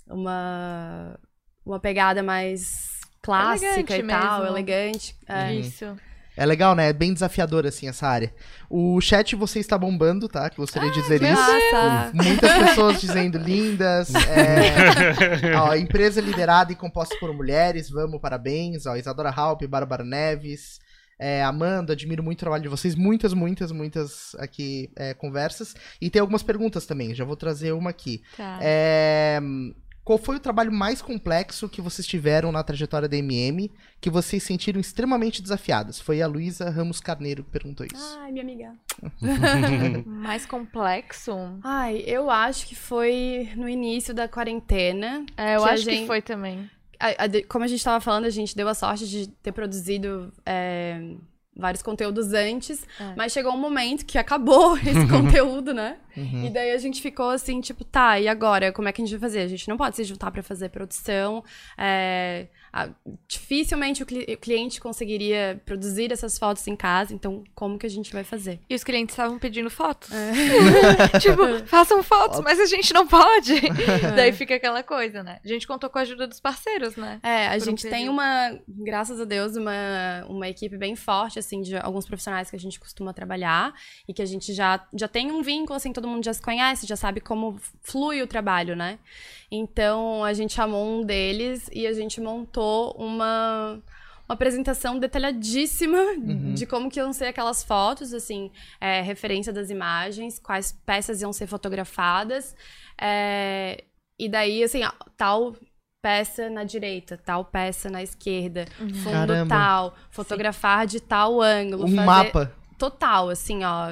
uma, uma pegada mais clássica Elegante e tal, mesmo. elegante. É. Isso. É legal, né? É bem desafiador, assim, essa área. O chat você está bombando, tá? Que gostaria de dizer isso. Nossa. Muitas pessoas dizendo lindas. é, ó, empresa liderada e composta por mulheres, vamos, parabéns. Ó, Isadora Halp, Bárbara Neves. é, Amanda, admiro muito o trabalho de vocês. Muitas, muitas, muitas aqui é, conversas. E tem algumas perguntas também, já vou trazer uma aqui. Tá. É, qual foi o trabalho mais complexo que vocês tiveram na trajetória da MM que vocês sentiram extremamente desafiadas? Foi a Luísa Ramos Carneiro que perguntou isso. Ai, minha amiga. Mais complexo? Ai, eu acho que foi no início da quarentena. É, eu Que acho que gente- foi também. A- a de- como a gente tava falando, a gente deu a sorte de ter produzido é, vários conteúdos antes, É. mas chegou um momento que acabou esse conteúdo, né? Uhum. E daí a gente ficou assim, tipo, tá, e agora? Como é que a gente vai fazer? A gente não pode se juntar pra fazer produção. é, a- dificilmente o, cli- o cliente conseguiria produzir essas fotos em casa, então como que a gente vai fazer? E os clientes estavam pedindo fotos. tipo, façam fotos, mas a gente não pode. Daí fica aquela coisa, né? A gente contou com a ajuda dos parceiros, né? É, a Por um gente tem uma, graças a Deus, uma, uma equipe bem forte, assim, de alguns profissionais que a gente costuma trabalhar e que a gente já, já tem um vínculo, assim, todo mundo já se conhece, já sabe como flui o trabalho, né? Então, a gente chamou um deles e a gente montou uma, uma apresentação detalhadíssima de como que iam ser aquelas fotos, assim, é, referência das imagens, quais peças iam ser fotografadas, é, e daí, assim, ó, tal peça na direita, tal peça na esquerda, fundo Caramba. tal, fotografar de tal ângulo, Um fazer mapa. Total, assim, ó.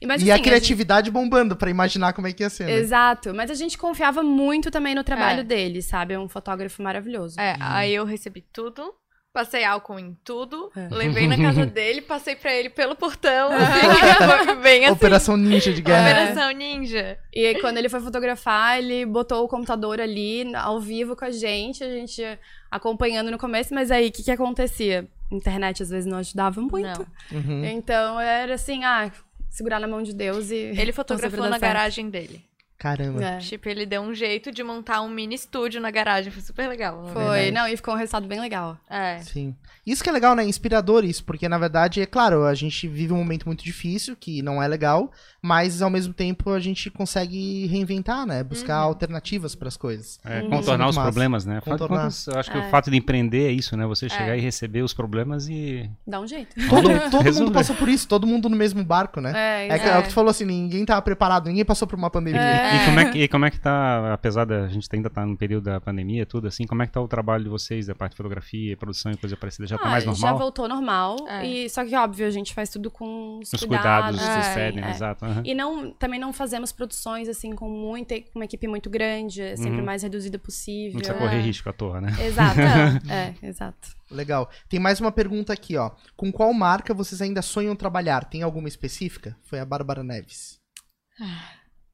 E, mas, e assim, a criatividade bombando pra imaginar como é que ia ser. gente- Né? Exato, mas a gente confiava muito também no trabalho É. dele, sabe? É um fotógrafo maravilhoso. É, aí eu recebi tudo. Passei álcool em tudo, É. levei na casa dele, passei pra ele pelo portão, assim, foi bem assim. Operação Ninja de guerra. Operação Ninja. E aí, quando ele foi fotografar, ele botou o computador ali, ao vivo com a gente, a gente acompanhando no começo, mas aí, o que que acontecia? A internet, às vezes, não ajudava muito. Não. Uhum. Então, era assim, ah, segurar na mão de Deus e... Ele fotografou na garagem dele. Caramba. É. Tipo, ele deu um jeito de montar um mini estúdio na garagem. Foi super legal. Foi, Verdade. não, e ficou um resultado bem legal. É. Sim. Isso que é legal, né? Inspirador isso, porque na verdade, é claro, a gente vive um momento muito difícil, que não é legal, mas ao mesmo tempo a gente consegue reinventar, né? Buscar alternativas para as coisas. É, Uhum. É contornar os massa. problemas, né? Contornar. contas, eu acho que É. o fato de empreender é isso, né? Você chegar É. e receber os problemas e. Dá um jeito. Todo, todo mundo passou por isso, todo mundo no mesmo barco, né? É, É, que, é o que tu falou assim, ninguém tava preparado, ninguém passou por uma pandemia. É. E como é que, e como é que tá, apesar da gente ainda estar no período da pandemia, tudo assim, como é que tá o trabalho de vocês, da parte de fotografia, produção e coisa parecida? Já tá Ah, mais Já normal? voltou normal. É. E, só que, óbvio, a gente faz tudo com os, Os cuidados cuidados. É, é. exato. aham. E não, também não fazemos produções, assim, com muita, com uma equipe muito grande, é sempre Uhum. o mais reduzida possível. Não precisa correr risco à toa, né? Exato, é, exato. Legal. Tem mais uma pergunta aqui, ó. Com qual marca vocês ainda sonham trabalhar? Tem alguma específica? Foi a Bárbara Neves.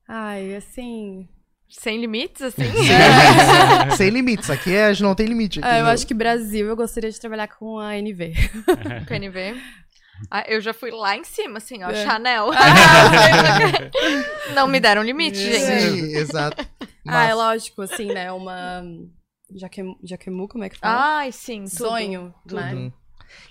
Ai, assim... Sem limites, assim. Sem limites, aqui é, a não tem limite. aqui ah, eu no- acho que Brasil eu gostaria de trabalhar com a NV. PNV. Ah, eu já fui lá em cima, assim, ó, É. Chanel. Não me deram limite, gente. Sim, exato. Ah, é lógico, assim, né? Uma... Jaquemu, Jaquemu como é que fala? Ai, sim, tudo. Sonho, né? Uhum.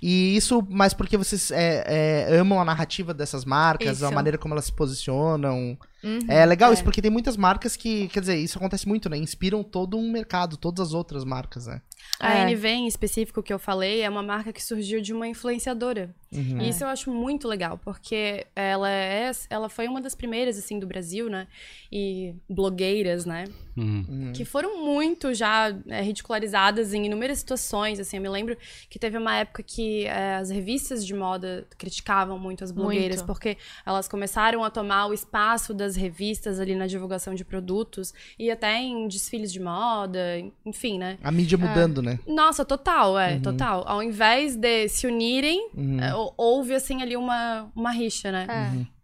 E isso, mas porque vocês é, é, amam a narrativa dessas marcas, a Isso. maneira como elas se posicionam. Uhum. É legal É. isso, porque tem muitas marcas que, quer dizer, isso acontece muito, né? Inspiram todo um mercado, todas as outras marcas, né? A É. NV, em específico, que eu falei, é uma marca que surgiu de uma influenciadora. Uhum. E isso eu acho muito legal, porque ela é, ela foi uma das primeiras, assim, do Brasil, né? E blogueiras, né? Uhum. Uhum. Que foram muito já é, ridicularizadas em inúmeras situações, assim. Eu me lembro que teve uma época que é, as revistas de moda criticavam muito as blogueiras, Muito. porque elas começaram a tomar o espaço das revistas ali na divulgação de produtos e até em desfiles de moda, enfim, né? A mídia mudando, né? Nossa, total, é, Uhum. total. Ao invés de se unirem, Uhum. é, hou- houve, assim, ali uma, uma rixa, né? É.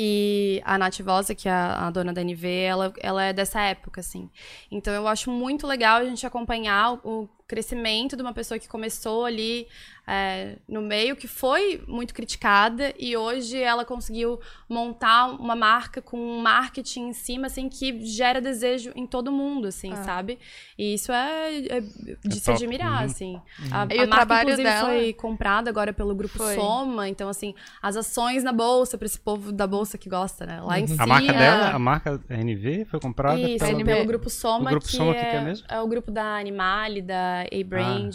E a Nath Vosa, que é a, a dona da NV, ela, ela é dessa época, assim. Então eu acho muito legal a gente acompanhar o, crescimento de uma pessoa que começou ali é, no meio, que foi muito criticada e hoje ela conseguiu montar uma marca com um marketing em cima, assim, que gera desejo em todo mundo, assim, Ah. sabe? E isso é, é de se top. admirar, Uhum. assim. A, E a o marca, trabalho inclusive, dela- foi comprada agora pelo Grupo Foi. Soma, então, assim, as ações na Bolsa, para esse povo da Bolsa que gosta, né? Lá em cima... A marca dela, a marca NV foi comprada Isso, pela... NB. pelo Grupo Soma, O Grupo que, Soma, o que é, que é mesmo? é o grupo da Animale, da A-Brand,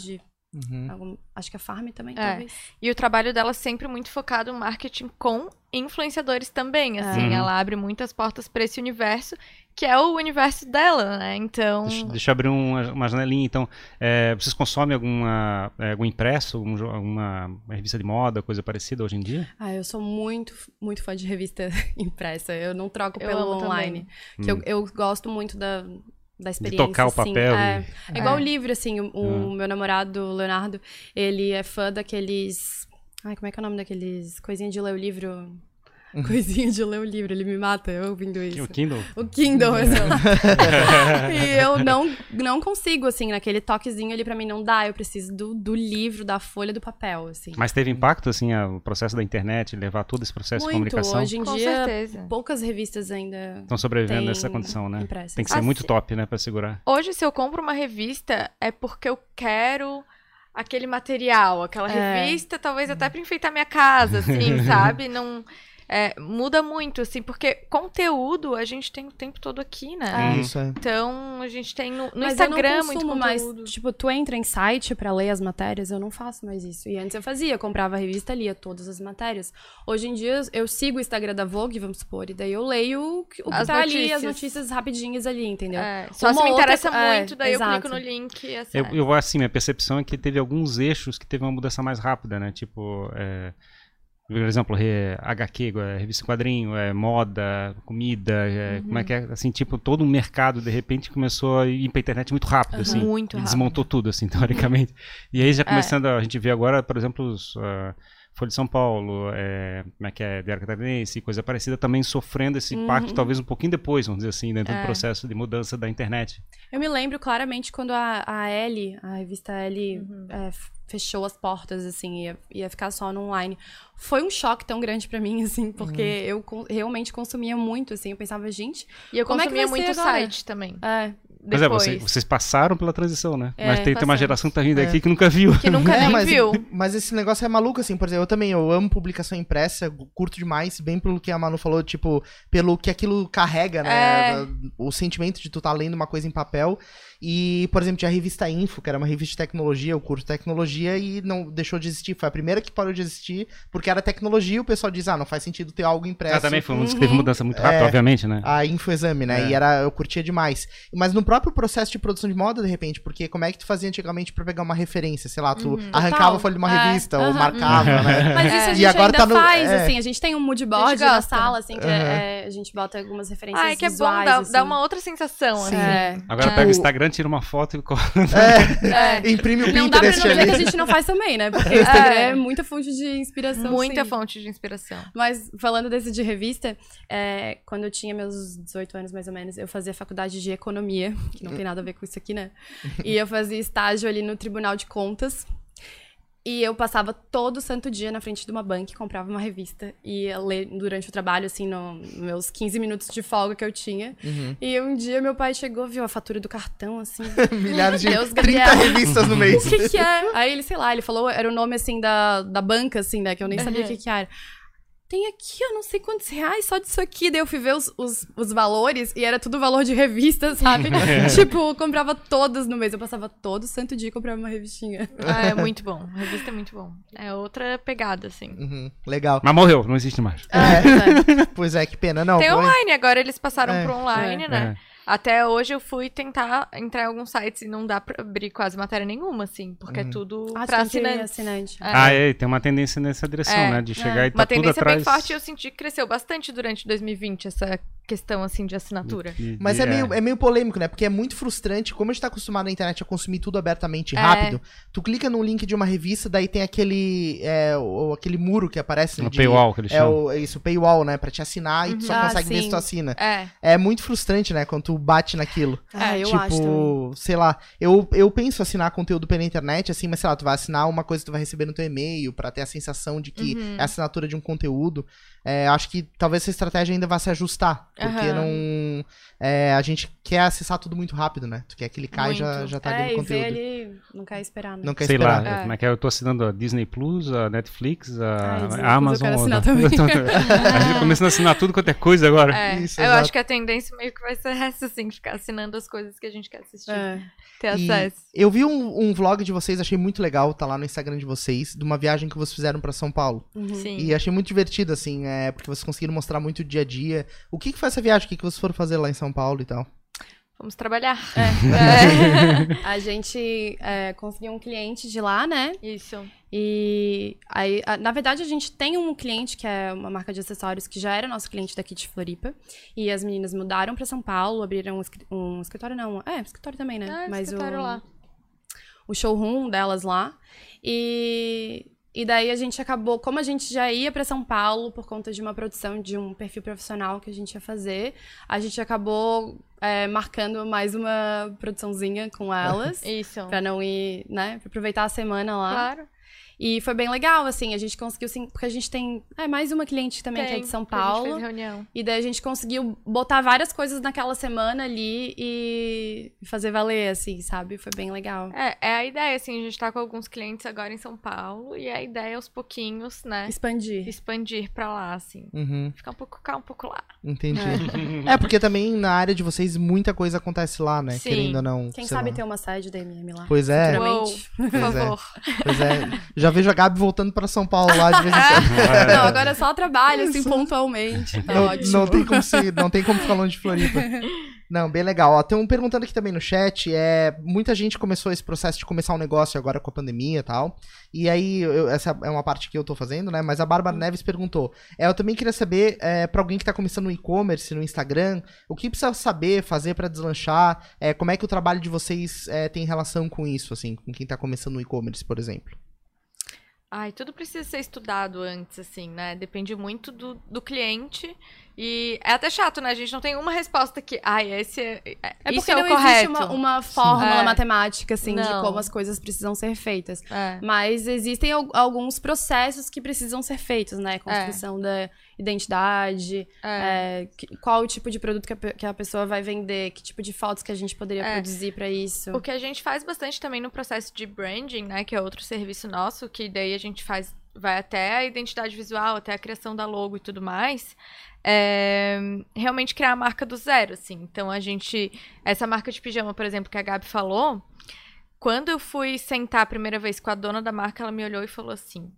Uhum. algum- acho que a Farm também, É. talvez. E o trabalho dela é sempre muito focado no marketing com influenciadores também, assim. Uhum. Ela abre muitas portas para esse universo, que é o universo dela, né? Então... Deixa, deixa eu abrir uma, uma janelinha, então. É, vocês consomem alguma, é, algum impresso, jo- alguma revista de moda, coisa parecida hoje em dia? Ah, eu sou muito, muito fã de revista impressa. Eu não troco Eu amo online. Que eu, eu gosto muito da, da experiência. Hum. tocar o assim. papel É, e- é igual É. livro, assim. O, o meu namorado, o Leonardo, ele é fã daqueles. Ai, como é que é o nome daqueles coisinha de ler o livro? Coisinha de ler o livro, ele me mata eu ouvindo isso. O Kindle? O Kindle, exato. e eu não, não consigo, assim, naquele toquezinho ali pra mim não dá. Eu preciso do, do livro, da folha, do papel, assim. Mas teve impacto, assim, o processo da internet, levar todo esse processo de Muito. comunicação? Hoje em Com dia, certeza. poucas revistas ainda Estão sobrevivendo nessa condição, né? impressas. Tem que ser Ah, muito top, né, pra segurar. Hoje, se eu compro uma revista, é porque eu quero aquele material, aquela É. revista, talvez até pra enfeitar minha casa, assim, sabe? Não. É, muda muito, assim, porque conteúdo a gente tem o tempo todo aqui, né? É, Isso é. Então, a gente tem no, no Mas Instagram eu não muito consumo mais, conteúdo. tipo, tu entra em site pra ler as matérias, eu não faço mais isso. E antes eu fazia, eu comprava a revista, lia todas as matérias. Hoje em dia eu sigo o Instagram da Vogue, vamos supor, e daí eu leio o que, As tá ali, as notícias. notícias rapidinhas ali, entendeu? É, só Uma se me outra interessa co- é, muito, daí eu exato. clico no link e Eu, acesso. eu, assim, minha percepção é que teve alguns eixos que teve uma mudança mais rápida, né? Tipo, é, por exemplo, re- HQ, é, revista em quadrinho, é, moda, comida, é, como é que é? Assim, tipo, todo um mercado, de repente, começou a ir pra internet muito rápido, assim. Muito E rápido. desmontou tudo, assim, teoricamente. E aí já começando, a, a gente vê agora, por exemplo, os... ah, Folha de São Paulo, é, como é que é, Diário Catarinense, coisa parecida, também sofrendo esse impacto, talvez um pouquinho depois, vamos dizer assim, dentro do É. processo de mudança da internet. Eu me lembro claramente quando a, a L, a revista L, Uhum. é, fechou as portas, assim, ia, ia ficar só no online. Foi um choque tão grande pra mim, assim, porque eu con- realmente consumia muito, assim, eu pensava, gente, E eu Como é que consumia ser muito agora? site também. é, é, Depois. você- vocês passaram pela transição, né? É, Mas tem, tem uma geração que tá vindo É. aqui que nunca viu. Que nunca É, nem mas, viu. mas esse negócio é maluco, assim, por exemplo, eu também, eu amo publicação impressa, curto demais, bem pelo que a Manu falou, tipo, pelo que aquilo carrega, né? É. O sentimento de tu tá lendo uma coisa em papel. E, por exemplo, tinha a revista Info, que era uma revista de tecnologia, eu curto tecnologia e não deixou de existir. Foi a primeira que parou de existir, porque era tecnologia e o pessoal diz, ah, não faz sentido ter algo impresso. Ah, também foi um dos que teve mudança muito rápida, É. obviamente, né? a Infoexame, né? É. E era, eu curtia demais. Mas no próprio processo de produção de moda, de repente, porque como é que tu fazia antigamente pra pegar uma referência? Sei lá, tu arrancava Total. a folha de uma É, revista ou marcava, né? Mas isso a E gente agora ainda tá no- faz, é. assim. A gente tem um mood A board na sala, assim, que é- é- a gente bota algumas referências Ai, que é bom, visuais, dá, assim. dá uma outra sensação, Sim. assim. É. Agora Tipo- pega o Instagram, tira uma foto e coloca. É, imprime o Não dá pra Pinterest não dizer ali. que a gente não faz também, né? Porque o Instagram é muita fonte de inspiração, Muita sim. fonte de inspiração. Mas falando desse de revista, é, quando eu tinha meus 18 anos, mais ou menos, eu fazia faculdade de economia, que não tem nada a ver com isso aqui, né? E eu fazia estágio ali no Tribunal de Contas. E eu passava todo santo dia na frente de uma banca e comprava uma revista. E ia ler durante o trabalho, assim, no- nos meus 15 minutos de folga que eu tinha. Uhum. E um dia meu pai chegou, viu a fatura do cartão, assim. Milhares de Deus, 30 Gabriela. revistas no mês. O que que é? Aí ele, sei lá, ele falou, era o nome, assim, da, da banca, assim, né? Que eu nem sabia o que que era. Tem aqui, eu não sei quantos reais só disso aqui. Daí eu fui ver os, os, os valores e era tudo valor de revista, sabe? tipo, eu comprava todas no mês. Eu passava todo santo dia e comprava uma revistinha. Ah, é muito bom. A revista é muito bom. É outra pegada, assim. Uhum, legal. Mas morreu, não existe mais. É, pois é, que pena. Não, Tem foi- online, agora eles passaram É, pro online, é. né? Até hoje eu fui tentar entrar em alguns sites e não dá pra abrir quase matéria nenhuma, assim, porque é tudo Ah, pra assinantes. assinante. É. Ah, é, tem uma tendência nessa direção, É, né? De chegar e tá Uma tudo tendência atrás. bem forte eu senti que cresceu bastante durante 2020, essa questão assim de assinatura. De- Mas de- é meio, é meio polêmico, né? Porque é muito frustrante. Como a gente tá acostumado na internet a consumir tudo abertamente e É. rápido, tu clica num link de uma revista, daí tem aquele. É, o- aquele muro que aparece. No de- paywall que eles É, chamam. o, é isso, paywall, né? Pra te assinar e tu só Ah, consegue ver se tu assina. É. É muito frustrante, né? Quando tu bate naquilo. Ah, eu tipo, acho também. sei lá, eu, eu penso assinar conteúdo pela internet, assim, mas sei lá, tu vai assinar uma coisa que tu vai receber no teu e-mail pra ter a sensação de que Uhum. é a assinatura de um conteúdo. É, acho que talvez essa estratégia ainda vá se ajustar, porque Aham. não. é, a gente quer acessar tudo muito rápido, né? Tu quer clicar e já, já tá ali É, no e conteúdo. ali, não quer esperar, né? Não quer Sei esperar. lá, É. como é que é? Eu tô assinando a Disney Plus, a Netflix, Ah, a, Disney Plus a Amazon. eu quero assinar a- também. a gente tá começando a assinar tudo quanto é coisa agora. É, Isso, eu exato. acho que a tendência meio que vai ser essa, assim, ficar assinando as coisas que a gente quer assistir. É. Ter E acesso. eu vi um, um vlog de vocês, achei muito legal, tá lá no Instagram de vocês, de uma viagem que vocês fizeram pra São Paulo. Uhum. Sim. E achei muito divertido, assim, é, porque vocês conseguiram mostrar muito o dia a dia. O que, que foi essa viagem? O que, que vocês foram fazer lá em São Paulo e tal? Vamos trabalhar. É. A gente é, conseguiu um cliente de lá, né? Isso. E aí, a- na verdade, a gente tem um cliente que é uma marca de acessórios que já era nosso cliente daqui de Floripa. E as meninas mudaram pra São Paulo, abriram um, um escritório, não. É, escritório também, né? Ah, Mas escritório o, lá. o showroom delas lá. E, e daí a gente acabou, como a gente já ia pra São Paulo por conta de uma produção de um perfil profissional que a gente ia fazer, a gente acabou é, marcando mais uma produçãozinha com elas. Isso. Pra não ir, né? Pra aproveitar a semana lá. Claro. E foi bem legal, assim, a gente conseguiu, sim, porque a gente tem é, mais uma cliente também que é Tem, de São que a gente Paulo. fez reunião. E daí a gente conseguiu botar várias coisas naquela semana ali e fazer valer, assim, sabe? Foi bem legal. É, é a ideia, assim, a gente tá com alguns clientes agora em São Paulo e a ideia é aos pouquinhos, né, Expandir. expandir pra lá, assim. Uhum, Ficar um pouco cá, um pouco lá. entendi. É. porque também na área de vocês muita coisa acontece lá, né? Sim. Querendo ou não. Quem sei sabe lá. ter uma sede da MM lá. Pois é, futuramente. Por Pois é. favor. pois é. Já vejo a Gabi voltando pra São Paulo lá de vez em quando. Não, agora é só trabalho, assim, pontualmente. Tá Não, ótimo. não tem como se, não tem como ficar longe de Floripa. Não, bem legal. Ó, tem um perguntando aqui também no chat, é, muita gente começou esse processo de começar um negócio agora com a pandemia e tal. E aí, eu- essa é uma parte que eu tô fazendo, né? Mas a Bárbara Neves perguntou. É, eu também queria saber, é, para alguém que tá começando no e-commerce, no Instagram, o que precisa saber, fazer pra deslanchar? É, como é que o trabalho de vocês é, tem relação com isso, assim, com quem tá começando no e-commerce, por exemplo? Ai, tudo precisa ser estudado antes, assim, né? Depende muito do, do cliente. E é até chato, né? A gente não tem uma resposta que, ai, esse é, é, É isso porque é o não correto. existe uma, uma fórmula É. matemática, assim, de Não. como as coisas precisam ser feitas. É. Mas existem al- alguns processos que precisam ser feitos, né? Construção da identidade, É. é, que- qual o tipo de produto que a, que a pessoa vai vender, que tipo de fotos que a gente poderia É. produzir pra isso. O que a gente faz bastante também no processo de branding, né? Que é outro serviço nosso, que daí a gente faz, vai até a identidade visual, até a criação da logo e tudo mais. É realmente criar a marca do zero, assim. Então a gente. Essa marca de pijama, por exemplo, que a Gabi falou. Quando eu fui sentar a primeira vez com a dona da marca, ela me olhou e falou assim: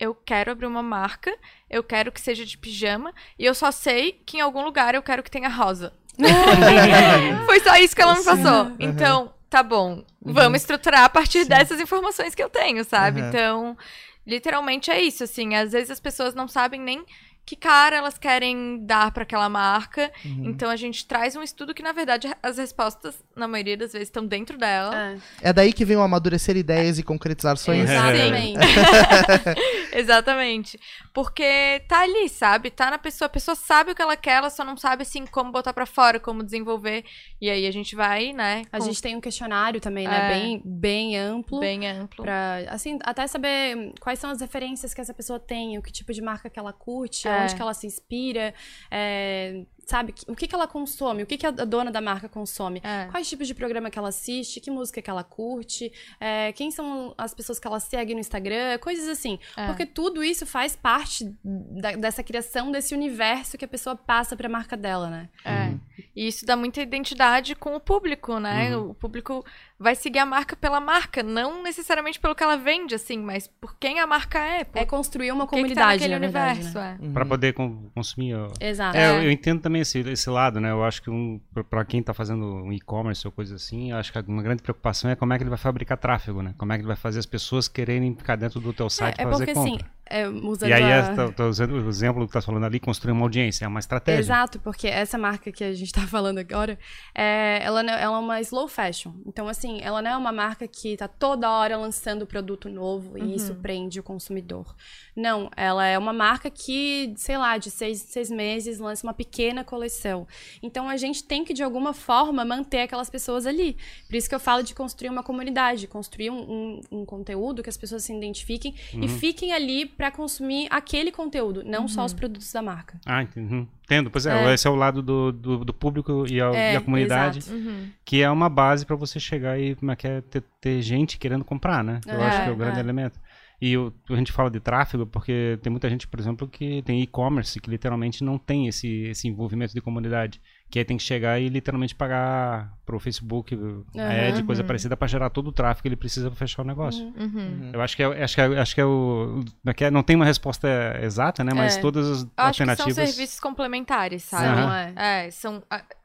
Eu quero abrir uma marca, eu quero que seja de pijama, e eu só sei que em algum lugar eu quero que tenha rosa. Foi só isso que ela me passou. Então, tá bom. Vamos estruturar a partir dessas informações que eu tenho, sabe? Uhum. Então, literalmente é isso, assim. Às vezes as pessoas não sabem nem que cara elas querem dar pra aquela marca. Uhum. Então a gente traz um estudo que, na verdade, as respostas, na maioria das vezes, estão dentro dela. É, É daí que vem o amadurecer ideias e concretizar sonhos? exatamente. Exatamente. Porque tá ali, sabe? Tá na pessoa. A pessoa sabe o que ela quer, ela só não sabe, assim, como botar pra fora, como desenvolver. E aí a gente vai, né? A com- gente tem um questionário também, né? É. Bem, bem amplo. bem amplo. Pra, assim, até saber quais são as referências que essa pessoa tem, o que tipo de marca que ela curte, É. onde que ela se inspira, é, sabe? O que, que ela consome, o que, que a dona da marca consome. É. Quais tipos de programa que ela assiste, que música que ela curte, é, quem são as pessoas que ela segue no Instagram, coisas assim. É. Porque tudo isso faz parte da- dessa criação desse universo que a pessoa passa pra marca dela, né? É. E isso dá muita identidade com o público, né? O público vai seguir a marca pela marca, não necessariamente pelo que ela vende, assim, mas por quem a marca é. Por É construir uma que tá comunidade, na verdade, universo, né? é. Pra poder con- consumir. Exato. É, eu, É. eu entendo também esse, esse lado, né? Eu acho que um, pra- pra quem tá fazendo um e-commerce ou coisa assim, eu acho que uma grande preocupação é como é que ele vai fabricar tráfego, né? Como é que ele vai fazer as pessoas quererem ficar dentro do teu site É, é pra fazer porque compra. assim, é, usando E aí, a... usando o exemplo que tá falando ali, construir uma audiência, é uma estratégia. Exato, porque essa marca que a gente tá falando agora, é, ela, não- ela é uma slow fashion. Então, assim, ela não é uma marca que tá toda hora lançando produto novo e isso prende o consumidor. Não, ela é uma marca que, sei lá, de seis, seis meses lança uma pequena coleção. Então, a gente tem que, de alguma forma, manter aquelas pessoas ali. Por isso que eu falo de construir uma comunidade, construir um, um- um conteúdo que as pessoas se identifiquem e fiquem ali pra consumir aquele conteúdo, não só os produtos da marca. Ah, uhum. entendo. Pois é, esse é o lado do, do, do público e a, É, e a comunidade. Uhum. que é uma base para você chegar e é que é, ter, ter gente querendo comprar, né? Eu É, acho que é o grande é. elemento. E o- a gente fala de tráfego porque tem muita gente, por exemplo, que tem e-commerce que literalmente não tem esse, esse envolvimento de comunidade. Que aí tem que chegar e literalmente pagar pro Facebook, ad, coisa parecida, para gerar todo o tráfego que ele precisa para fechar o negócio. Uhum. Eu acho que é, acho que é, acho que é o. como é que é? Não tem uma resposta exata, né? Mas É. todas as Eu acho que são alternativas. serviços complementares, sabe? É. É, são.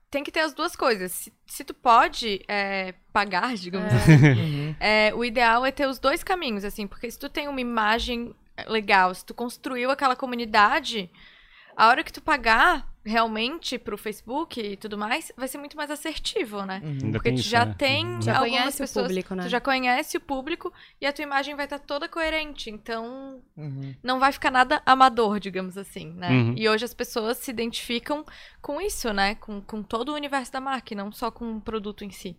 Tem que ter as duas coisas. Se, se tu pode é, pagar, digamos É. assim, Uhum. é, o ideal é ter os dois caminhos, assim, porque se tu tem uma imagem legal, se tu construiu aquela comunidade, a hora que tu pagar realmente pro Facebook e tudo mais, vai ser muito mais assertivo, né? Uhum. Porque tu já né? tem Uhum. Já algumas conhece o pessoas, público, né? Tu já conhece o público e a tua imagem vai estar toda coerente. Então, Uhum. não vai ficar nada amador, digamos assim, né? Uhum. E hoje as pessoas se identificam com isso, né? Com, com todo o universo da marca, e não só com o produto em si.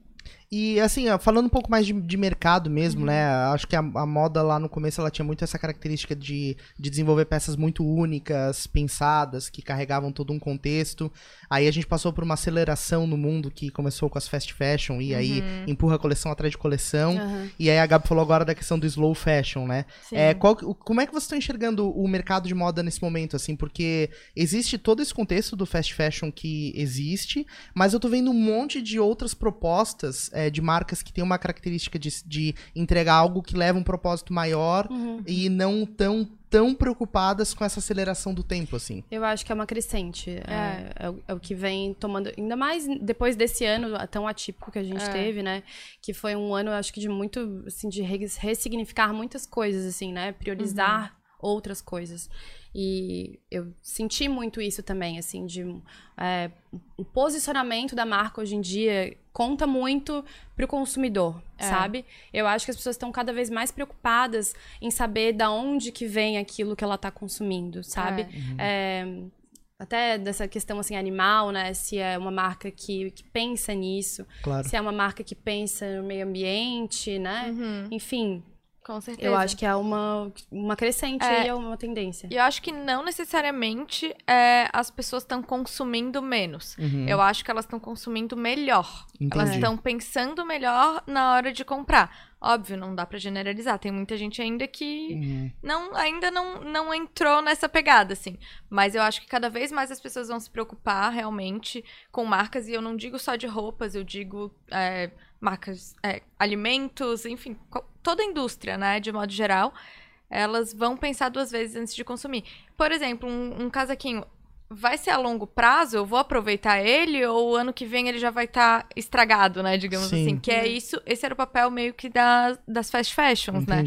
E assim, falando um pouco mais de, de mercado mesmo, Uhum. né? Acho que a, a moda lá no começo ela tinha muito essa característica de, de desenvolver peças muito únicas, pensadas, que carregavam todo um contexto. Aí a gente passou por uma aceleração no mundo que começou com as fast fashion e aí Uhum. empurra coleção atrás de coleção. Aham. E aí a Gabi falou agora da questão do slow fashion, né? Sim. É, qual como é que vocês estão enxergando o mercado de moda nesse momento, assim? Porque existe todo esse contexto do fast fashion que existe, mas eu tô vendo um monte de outras propostas é, de marcas que têm uma característica de, de entregar algo que leva um propósito maior Uhum. e não tão, tão preocupadas com essa aceleração do tempo, assim. Eu acho que é uma crescente. É, é o- é o que vem tomando. Ainda mais depois desse ano tão atípico que a gente É. teve, né? Que foi um ano, eu acho que de muito, assim, de re- ressignificar muitas coisas, assim, né? Priorizar outras coisas. E eu senti muito isso também, assim, de é, o posicionamento da marca hoje em dia conta muito pro consumidor, É. sabe? Eu acho que as pessoas estão cada vez mais preocupadas em saber da onde que vem aquilo que ela tá consumindo, sabe? É, até dessa questão assim animal, né? Se é uma marca que, que pensa nisso, Claro. se é uma marca que pensa no meio ambiente, né? Uhum, Enfim, com certeza. eu acho que é uma, uma crescente É. aí, é uma tendência. E eu acho que não necessariamente é, as pessoas estão consumindo menos. Uhum. Eu acho que elas estão consumindo melhor. Elas Entendi. estão pensando melhor na hora de comprar. Óbvio, não dá pra generalizar. Tem muita gente ainda que Uhum. não, ainda não, não entrou nessa pegada, assim. Mas eu acho que cada vez mais as pessoas vão se preocupar realmente com marcas, e eu não digo só de roupas, eu digo é, marcas, é, alimentos, enfim, toda a indústria, né, de modo geral, elas vão pensar duas vezes antes de consumir. Por exemplo, um, um casaquinho. Vai ser a longo prazo? Eu vou aproveitar ele ou ano que vem ele já vai estar estragado, né? Digamos Sim. assim. Que é isso. Esse era o papel meio que da, das fast fashions, né?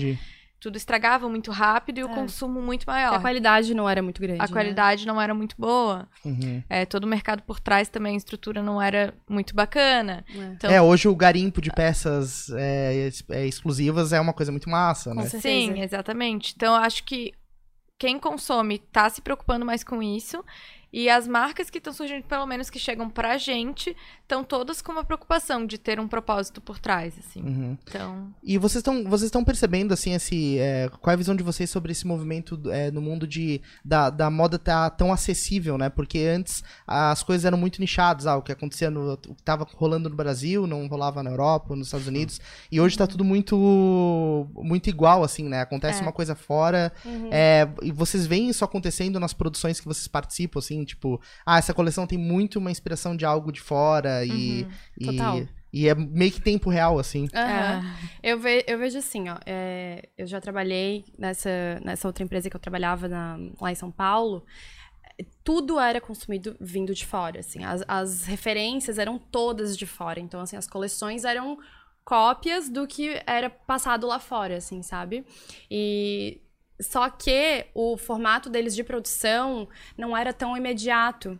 Tudo estragava muito rápido e o É. consumo muito A maior. qualidade não era muito grande. A né? qualidade não era muito boa. Uhum. É, todo o mercado por trás também, a estrutura não era muito bacana. É. Então, É, hoje o garimpo de peças é, é, exclusivas é uma coisa muito massa, né? sim, exatamente. Então, eu acho que quem consome tá se preocupando mais com isso. E as marcas que estão surgindo, pelo menos que chegam pra gente, estão todas com uma preocupação de ter um propósito por trás, assim. Uhum. Então, E vocês estão vocês estão percebendo assim esse é, qual é a visão de vocês sobre esse movimento é, no mundo de da, da moda tá tão acessível, né? Porque antes as coisas eram muito nichadas, ah, o que acontecia no o que tava rolando no Brasil não rolava na Europa, nos Estados Unidos, e hoje tá tudo muito muito igual assim, né? Acontece É. uma coisa fora, Uhum. é, e vocês veem isso acontecendo nas produções que vocês participam, assim, tipo, ah, essa coleção tem muito uma inspiração de algo de fora e Uhum. e, Total. e é meio que tempo real assim. Aham. Eu, ve- eu vejo assim, ó. é, eu já trabalhei nessa, nessa outra empresa que eu trabalhava na- lá em São Paulo. Tudo era consumido vindo de fora, assim. As, as referências eram todas de fora. Então, assim, as coleções eram cópias do que era passado lá fora, assim, sabe? E só que o formato deles de produção não era tão imediato.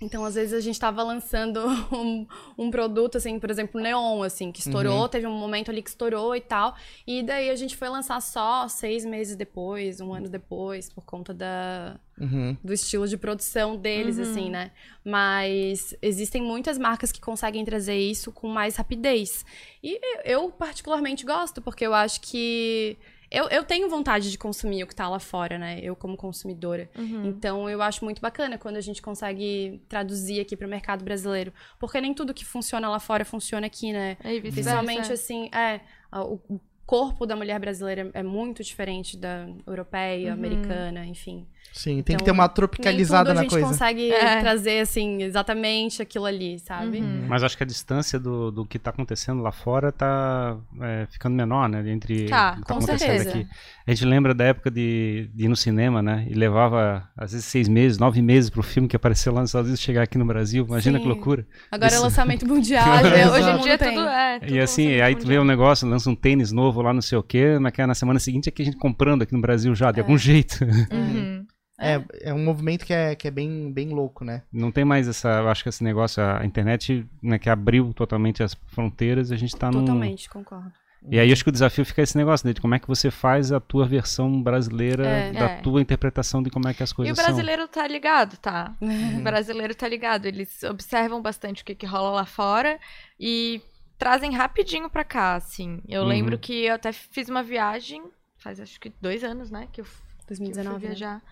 Então, às vezes, a gente estava lançando um, um, produto, assim, por exemplo, Neon, assim, que estourou, uhum. teve um momento ali que estourou e tal. E daí a gente foi lançar só seis meses depois, um ano depois, por conta da, uhum. do estilo de produção deles, uhum. assim, né? Mas existem muitas marcas que conseguem trazer isso com mais rapidez. E eu, particularmente, gosto, porque eu acho que eu, eu tenho vontade de consumir o que tá lá fora, né? Eu, como consumidora. Uhum. Então, eu acho muito bacana quando a gente consegue traduzir aqui pro mercado brasileiro. Porque nem tudo que funciona lá fora funciona aqui, né? É, Principalmente, assim, é. O corpo da mulher brasileira é muito diferente da europeia, uhum. americana, enfim. Sim, tem então, que ter uma tropicalizada na coisa. a gente consegue é. trazer, assim, exatamente aquilo ali, sabe? Uhum. Mas acho que a distância do, do que tá acontecendo lá fora tá é, ficando menor, né? Entre tá, o que tá acontecendo certeza. aqui. A gente lembra da época de, de ir no cinema, né? E levava, às vezes, seis meses, nove meses pro filme que apareceu lá nos Estados Unidos chegar aqui no Brasil. Imagina Sim. que loucura. Agora Isso. é lançamento mundial. né? Hoje em dia tudo é. Tudo e assim, aí tu vê um negócio, lança um tênis novo lá, não sei o quê, mas que é na semana seguinte aqui a gente comprando aqui no Brasil já, de é. algum jeito. Uhum. É, é, um movimento que é, que é bem, bem louco, né? Não tem mais essa. Eu acho que esse negócio, a internet, né, que abriu totalmente as fronteiras, a gente tá no. Totalmente, num... concordo. E aí acho que o desafio fica esse negócio, né, de como é que você faz a tua versão brasileira é, da é. tua interpretação de como é que as coisas são. E o brasileiro são. tá ligado, tá? Uhum. O brasileiro tá ligado. Eles observam bastante o que, que rola lá fora e trazem rapidinho pra cá, assim. Eu uhum. lembro que eu até fiz uma viagem, faz acho que dois anos, né, que eu, 2019, que eu fui né? viajar. Né?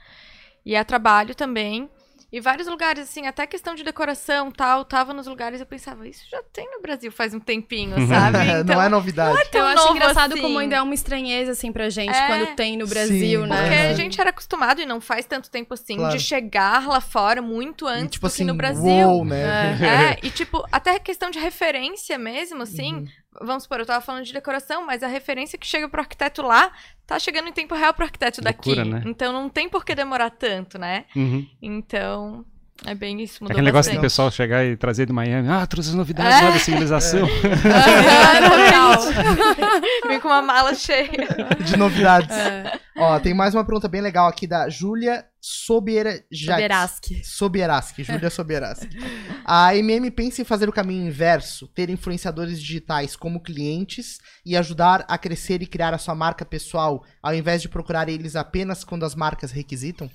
E a trabalho também. E vários lugares, assim, até questão de decoração tal, tava nos lugares eu pensava, isso já tem no Brasil faz um tempinho, sabe? Então, não é novidade. Não é eu acho engraçado assim. como ainda é uma estranheza, assim, pra gente, é... quando tem no Brasil, Sim, né? Porque a gente era acostumado, e não faz tanto tempo assim, claro. de chegar lá fora muito antes e, tipo do assim, que no Brasil. Uou, né? É, é, e tipo, até questão de referência mesmo, assim, uhum vamos supor, eu tava falando de decoração, mas a referência que chega pro arquiteto lá tá chegando em tempo real pro arquiteto Loucura, daqui. Né? Então não tem por que demorar tanto, né? Uhum. Então, é bem isso, mudou Aquele negócio do pessoal chegar e trazer de Miami, ah, trouxe as novidades é. lá da civilização. É, Vem com uma mala cheia. De novidades. É. Ó, tem mais uma pergunta bem legal aqui da Júlia Sobiera... Sobieraski. Sobieraski, Júlia Sobieraski. A MM pensa em fazer o caminho inverso, ter influenciadores digitais como clientes e ajudar a crescer e criar a sua marca pessoal, ao invés de procurar eles apenas quando as marcas requisitam?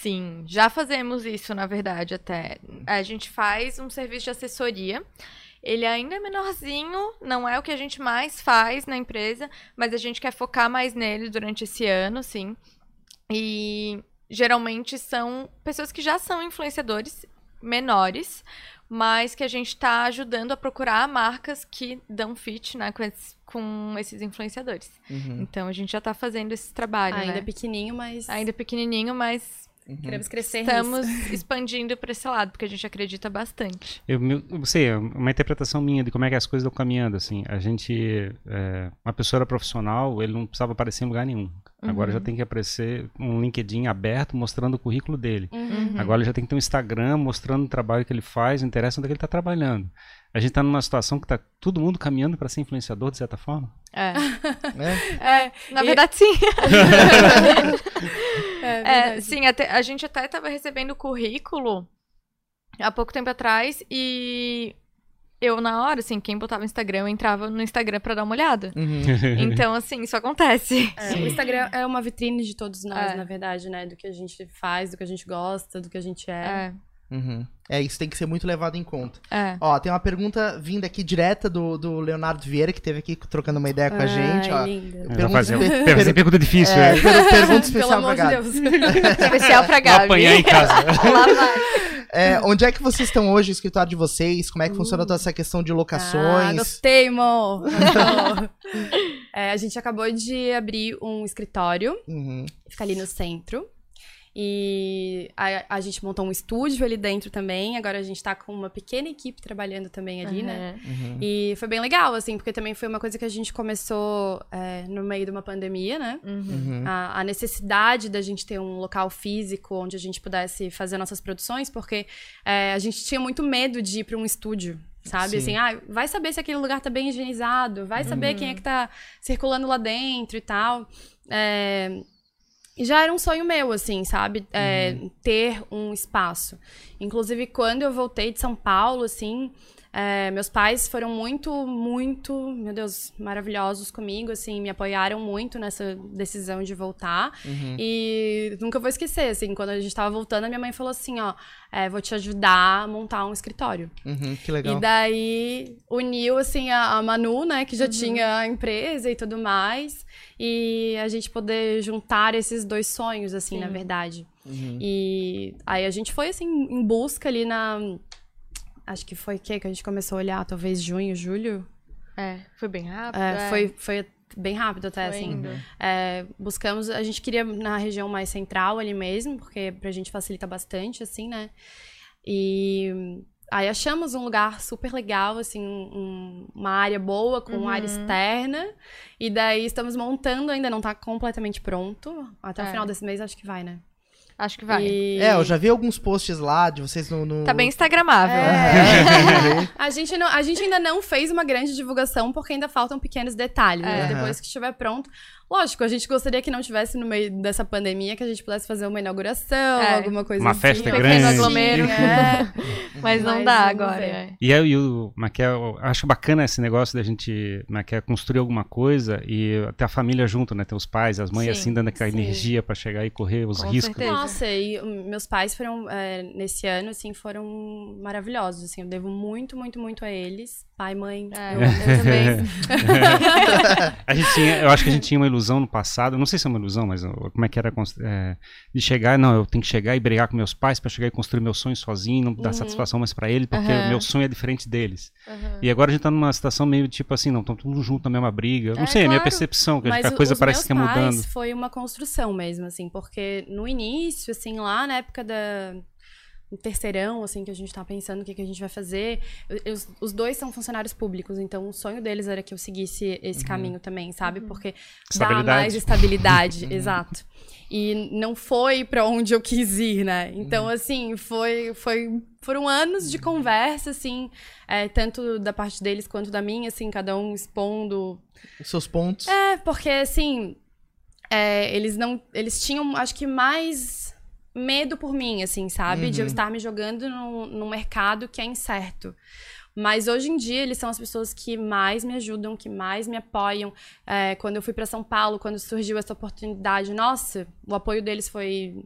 Sim, já fazemos isso, na verdade, até. A gente faz um serviço de assessoria. Ele ainda é menorzinho, não é o que a gente mais faz na empresa, mas a gente quer focar mais nele durante esse ano, sim. E geralmente são pessoas que já são influenciadores menores, mas que a gente está ajudando a procurar marcas que dão fit né, com, esses, com esses influenciadores. Uhum. Então a gente já está fazendo esse trabalho. Ainda né? pequenininho, mas. Ainda pequenininho, mas Uhum. Queremos crescer Estamos nisso. expandindo para esse lado, porque a gente acredita bastante. Eu, eu sei, é uma interpretação minha de como é que as coisas estão caminhando, assim. A gente, é, uma pessoa era profissional, ele não precisava aparecer em lugar nenhum. Uhum. Agora já tem que aparecer um LinkedIn aberto mostrando o currículo dele. Uhum. Agora ele já tem que ter um Instagram mostrando o trabalho que ele faz, interessa onde é que ele está trabalhando. A gente está numa situação que está todo mundo caminhando para ser influenciador, de certa forma. É. é. é na verdade, e... sim. é, é, sim, até, a gente até estava recebendo currículo há pouco tempo atrás e eu, na hora, assim, quem botava Instagram, eu entrava no Instagram para dar uma olhada. Uhum. Então, assim, isso acontece. É, o Instagram é uma vitrine de todos nós, é. na verdade, né? Do que a gente faz, do que a gente gosta, do que a gente é. É. Uhum. É, isso tem que ser muito levado em conta. É. Ó, tem uma pergunta vinda aqui direta do, do Leonardo Vieira, que teve aqui trocando uma ideia com a gente. Ó. Pergunta, fazer, per pergunta difícil, é, é. Pergunta especial pra Gabi. Especial pra Gabi. apanhar em casa. Lá vai. É, onde é que vocês estão hoje, o escritório de vocês? Como é que uh. funciona toda essa questão de locações? Ah, gostei, amor! é, a gente acabou de abrir um escritório, uhum. fica ali no centro. E a, a, gente montou um estúdio ali dentro também. Agora a gente tá com uma pequena equipe trabalhando também ali, uhum. né? Uhum. E foi bem legal, assim, porque também foi uma coisa que a gente começou é, no meio de uma pandemia, né? Uhum. uhum. A, a, necessidade da gente ter um local físico onde a gente pudesse fazer nossas produções, porque é, a gente tinha muito medo de ir para um estúdio. Sabe? Sim. Assim, ah, vai saber se aquele lugar tá bem higienizado, vai saber quem é uhum. que tá circulando lá dentro e tal. É, já era um sonho meu, assim, sabe? É, Ter um espaço. Inclusive, quando eu voltei de São Paulo, assim, é, meus pais foram muito, muito, meu Deus, maravilhosos comigo, assim, me apoiaram muito nessa decisão de voltar. E nunca vou esquecer, assim, quando a gente tava voltando, a minha mãe falou assim, ó, é, vou te ajudar a montar um escritório. Uhum, que legal. E daí uniu, assim, a, a Manu, né, que já tinha a empresa e tudo mais, e a gente poder juntar esses dois sonhos, assim, na verdade. Uhum. E aí a gente foi, assim, em busca ali na... Acho que foi o? Que a gente começou a olhar, talvez junho, julho? É, foi bem rápido. É, Foi, foi bem rápido até, Foi assim. É, buscamos, a gente queria na região mais central ali mesmo, porque pra gente facilita bastante, assim, né? E aí achamos um lugar super legal, assim, um- uma área boa, com Uhum. área externa. E daí estamos montando, ainda não tá completamente pronto. Até o É. final desse mês acho que vai, né? Acho que vai. E- É, eu já vi alguns posts lá de vocês no. no- Tá bem instagramável. É. a, gente não- a gente ainda não fez uma grande divulgação porque ainda faltam pequenos detalhes, né? É. Depois que estiver pronto. Lógico, a gente gostaria que não tivesse no meio dessa pandemia, que a gente pudesse fazer uma inauguração, É. alguma coisa Uma assim. festa Um grande. pequeno aglomero. É. Mas não Mas dá agora. ver. é. E aí, o Maquia, eu acho bacana esse negócio da gente Maquia, construir alguma coisa e ter a família junto, né? Ter os pais, as mães, Sim, assim, dando aquela sim. energia pra chegar e correr os Com riscos. certeza. Nossa, meus pais foram, é, nesse ano, assim, foram maravilhosos, assim. Eu devo muito, muito, muito a eles. Pai, mãe, É, eu, eu também. A gente tinha, eu acho que a gente tinha uma ilusão no passado, não sei se é uma ilusão, mas como é que era é, de chegar, não, eu tenho que chegar e brigar com meus pais pra chegar e construir meu sonho sozinho, não dar Uhum. satisfação mais pra ele, porque o meu sonho é diferente deles. Uhum. E agora a gente tá numa situação meio tipo assim, não, estamos todos juntos na mesma briga. Não É, sei, é a minha percepção, que a, Mas gente- a coisa parece meus que é pais mudando. foi uma construção mesmo, assim, porque no início, assim, lá na época da no terceirão, assim, que a gente tá pensando o que, que a gente vai fazer, eu- eu- os, dois são funcionários públicos, então o sonho deles era que eu seguisse esse caminho também, sabe? Porque dá mais estabilidade, exato. E não foi pra onde eu quis ir, né? Então, assim, foi, foi foram anos de conversa, assim, é, tanto da parte deles quanto da minha, assim, cada um expondo Os seus pontos. é, porque assim, é, eles não. Eles tinham, acho que, mais medo por mim, assim, sabe? De eu Uhum. estar me jogando num, num mercado que é incerto. Mas hoje em dia eles são as pessoas que mais me ajudam, que mais me apoiam. É, quando eu fui para São Paulo, quando surgiu essa oportunidade, nossa, o apoio deles foi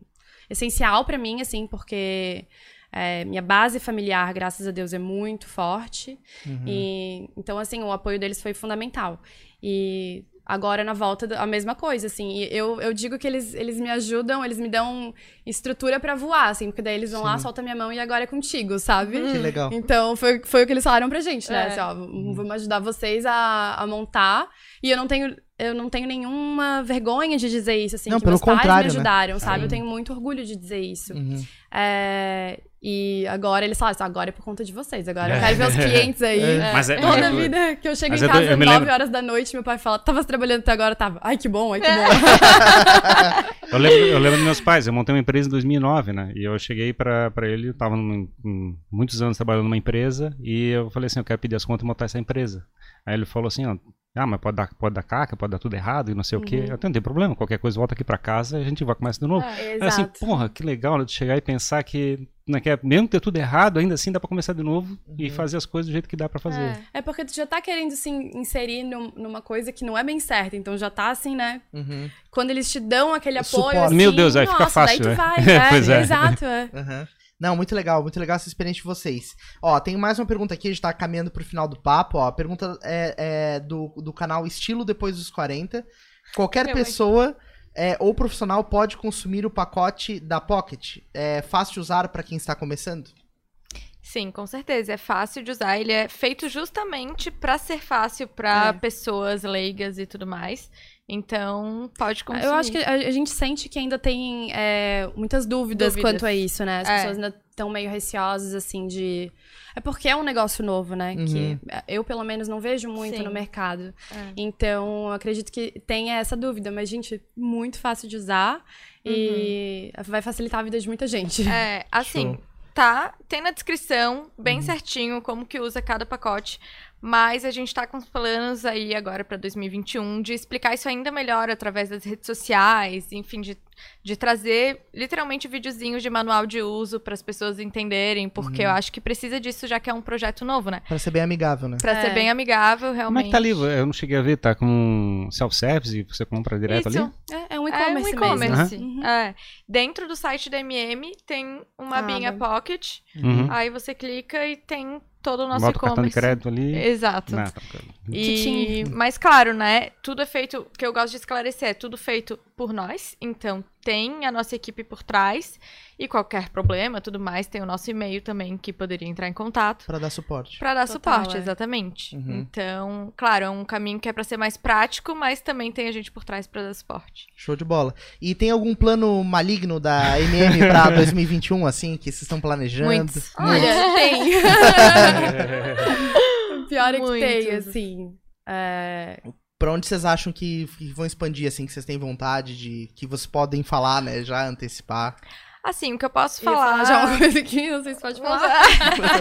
essencial para mim, assim, porque é, minha base familiar, graças a Deus, é muito forte. Uhum. E, então, assim, o apoio deles foi fundamental. E agora, na volta, a mesma coisa, assim. E eu, eu digo que eles, eles me ajudam, eles me dão estrutura pra voar, assim. Porque daí eles vão lá, Sim. soltam minha mão e agora é contigo, sabe? Que legal. Então, foi, foi o que eles falaram pra gente, né? É. Assim, ó, v- vamos ajudar vocês a, a montar. E eu não tenho... Eu não tenho nenhuma vergonha de dizer isso, assim. Não, que pelo meus pais me né? ajudaram, sabe? Sim. Eu tenho muito orgulho de dizer isso. Uhum. É, e agora eles falam assim, agora é por conta de vocês. Agora eu quero ver os clientes aí. É. Mas é, mas Toda é doido. vida que eu chego Mas em é casa me 9 lembro- horas da noite, meu pai fala, tava trabalhando até agora, tava. Ai, que bom, ai, que bom. Eu lembro, eu lembro dos meus pais, eu montei uma empresa em 2009, né? E eu cheguei pra, pra ele, eu tava num- em muitos anos trabalhando numa empresa, e eu falei assim, eu quero pedir as contas e montar essa empresa. Aí ele falou assim, ó, ah, mas pode dar, pode dar caca, pode dar tudo errado e não sei o quê. Eu não tem problema, qualquer coisa volta aqui pra casa e a gente vai começar de novo. Aí, assim, Exato. porra, que legal né, de chegar e pensar que, né, que é- mesmo ter tudo errado, ainda assim dá pra começar de novo e fazer as coisas do jeito que dá pra fazer. É porque tu já tá querendo se inserir num- numa coisa que não é bem certa, então já tá assim, né? Uhum. Quando eles te dão aquele apoio, assim, Meu Deus, aí fica nossa, fácil, daí tu né? vai, é, Pois é. exato, é. Aham. Não, muito legal, muito legal essa experiência de vocês. Ó, tem mais uma pergunta aqui, a gente tá caminhando pro final do papo, ó. A pergunta é, é do, do canal Estilo Depois dos 40. Qualquer Meu, pessoa é, ou profissional pode consumir o pacote da Pocket. É fácil de usar pra quem está começando? Sim, com certeza. É fácil de usar. Ele é feito justamente pra ser fácil pra É. pessoas leigas e tudo mais. Então, pode consumir. Eu acho que a, gente sente que ainda tem é, muitas dúvidas, Dúvidas. quanto a isso, né? As É. pessoas ainda estão meio receosas, assim, de. É porque é um negócio novo, né? Uhum. Que eu, pelo menos, não vejo muito Sim. no mercado. É. Então, eu acredito que tenha essa dúvida. Mas, gente, muito fácil de usar e vai facilitar a vida de muita gente. É, assim, Show. tá, tem na descrição, bem Uhum. certinho, como que usa cada pacote. Mas a gente tá com os planos aí agora pra 2021 de explicar isso ainda melhor através das redes sociais, enfim, de, de trazer literalmente videozinhos de manual de uso para as pessoas entenderem, porque Uhum. eu acho que precisa disso já que é um projeto novo, né? Pra ser bem amigável, né? Pra É. ser bem amigável, Como é realmente. que tá ali? Eu não cheguei a ver, tá com self-service e você compra direto Isso. ali? É, é um É um e-commerce e-commerce. mesmo. Uhum. É. Dentro do site da MM tem uma Ah, abinha bem. Pocket. Uhum. Aí você clica e tem todo o nosso o cartão de e-commerce. crédito ali. Exato. Não. E, mas claro, né? Tudo é feito, o que eu gosto de esclarecer, é tudo feito por nós. Então tem a nossa equipe por trás. E qualquer problema, tudo mais, tem o nosso e-mail também que poderia entrar em contato. Pra dar suporte. Pra dar Total, suporte, é. exatamente. Uhum. Então, claro, é um caminho que é pra ser mais prático, mas também tem a gente por trás pra dar suporte. Show de bola. E tem algum plano maligno da MM pra 2021, assim, que vocês estão planejando? Muitos. Olha, tem. Pior é que tem, assim. É, Pra onde vocês acham que, que vão expandir, assim, que vocês têm vontade de. que vocês podem falar, né? Já antecipar. Assim, o que eu posso falar. falar já uma coisa aqui, não sei se pode falar.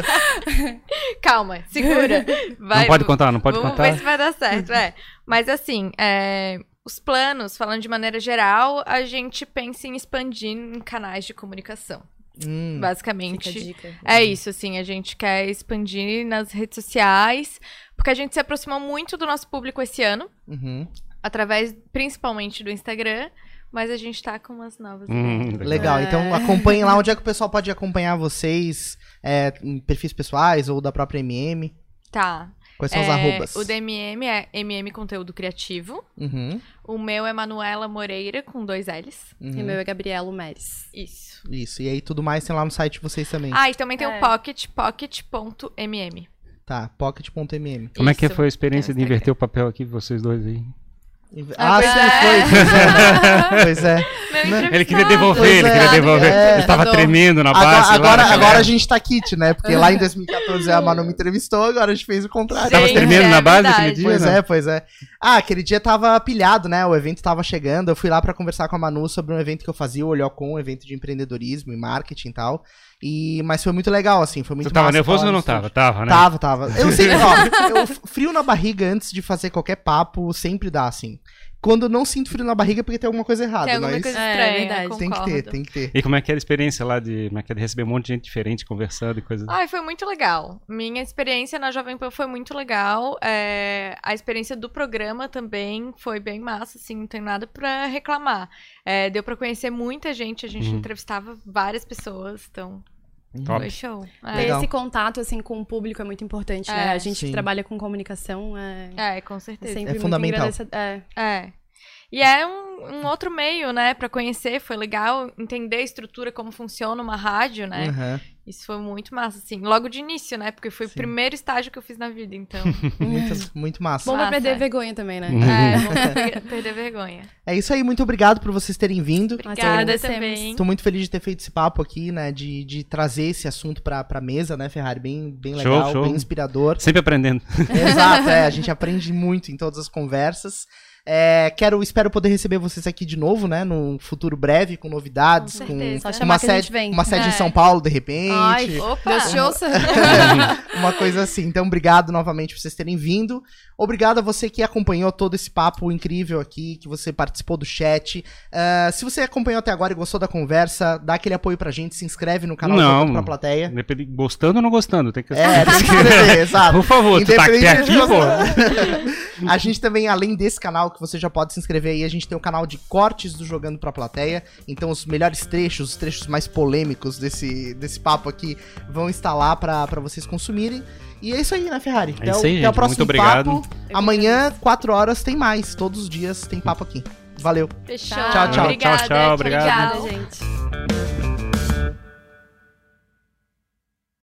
Calma, segura. Vai, não pode contar, não pode Vamos contar. ver se vai dar certo, é. Mas assim, é, os planos, falando de maneira geral, a gente pensa em expandir em canais de comunicação. Hum, Fica a Basicamente. dica. É isso, assim, a gente quer expandir nas redes sociais, porque a gente se aproximou muito do nosso público esse ano, uhum. através principalmente do Instagram, mas a gente tá com umas novas Hum. Legal. É. Então acompanhem lá onde é que o pessoal pode acompanhar vocês, é, em perfis pessoais ou da própria MM. Tá. Quais são os É, arrobas? O DMM é MM Conteúdo Criativo. Uhum, O meu é Manuela Moreira, com dois L's. uhum. E o meu é Gabrielo Meres. Isso. Isso. E aí tudo mais tem lá no site de vocês também. Ah, e também tem É. o Pocket, pocket.mm. Tá, pocket.mm. Como é que Isso. foi a experiência de o inverter o papel aqui, vocês dois aí? Ah, pois sim, é. foi. Pois é. Meu Né? Ele queria devolver, Pois ele é, queria devolver. é. Ele tava tremendo na Agora, base. lá agora, naquela agora a gente tá kit, né? Porque lá em 2014 a Manu me entrevistou, agora a gente fez o contrário. Tava Sim, tremendo é na base aquele dia? Pois né? é, pois é. Ah, aquele dia tava pilhado, né? O evento tava chegando. Eu fui lá pra conversar com a Manu sobre um evento que eu fazia, o Olhocom, um evento de empreendedorismo e marketing e tal. E, mas foi muito legal, assim. Foi muito Você tava massa nervoso ou não tava? Tava, né? Tava, tava. Eu sempre, ó, eu, frio na barriga antes de fazer qualquer papo sempre dá, assim. Quando eu não sinto frio na barriga é porque tem alguma coisa errada, Tem alguma mas coisa É, estranha, verdade. tem que ter, tem que ter. E como é que era a experiência lá de, como é que é de receber um monte de gente diferente conversando e coisas? Ai, foi muito legal. Minha experiência na Jovem Pan foi muito legal. É, a experiência do programa também foi bem massa, assim, não tem nada pra reclamar. É, deu pra conhecer muita gente, a gente Uhum. entrevistava várias pessoas, então Top. foi show. É. Ter esse contato, assim, com o público é muito importante, né? É, A gente sim. que trabalha com comunicação é, É, com é certeza. sempre É muito fundamental. engrandece- É. É. E é um, um outro meio, né, pra conhecer. Foi legal entender a estrutura, como funciona uma rádio, né? Aham. Isso foi muito massa, assim. Logo de início, né? Porque foi Sim. o primeiro estágio que eu fiz na vida, então. Muito, muito massa. Bom pra Massa, perder é. vergonha também, né? Uhum. é, vou per- perder vergonha. É isso aí, muito obrigado por vocês terem vindo. Obrigada também. Tô muito feliz de ter feito esse papo aqui, né? De, de trazer esse assunto pra, pra mesa, né, Ferrari? Bem, bem Show, legal, show. bem inspirador. Sempre aprendendo. Exato, é. A gente aprende muito em todas as conversas. É, quero, espero poder receber vocês aqui de novo, né? Num futuro breve, com novidades, Com com, uma chamar que a gente sede, uma sede em É. São Paulo, de repente. Ai, Opa! Deus te ouça. uma coisa assim. Então, obrigado novamente por vocês terem vindo. Obrigado a você que acompanhou todo esse papo incrível aqui, que você participou do chat. Ah, se você acompanhou até agora e gostou da conversa, dá aquele apoio pra gente, se inscreve no canal Não. Pra plateia. Depende- Gostando ou não gostando, tem que É, tem que exato. Por favor, tu tá aqui, pô. A gente também, além desse canal, que você já pode se inscrever aí, a gente tem o canal de cortes do Jogando Pra Plateia. Então, os melhores trechos, os trechos mais polêmicos desse, desse papo aqui vão estar lá pra, pra vocês consumirem. E é isso aí, né, Ferrari? É isso aí, até o gente. próximo Muito obrigado. papo. Amanhã, 4 horas, tem mais. Todos os dias tem papo aqui. Valeu. Fechou. Tchau, tchau. Obrigada, Tchau, tchau, obrigado. Obrigada, gente.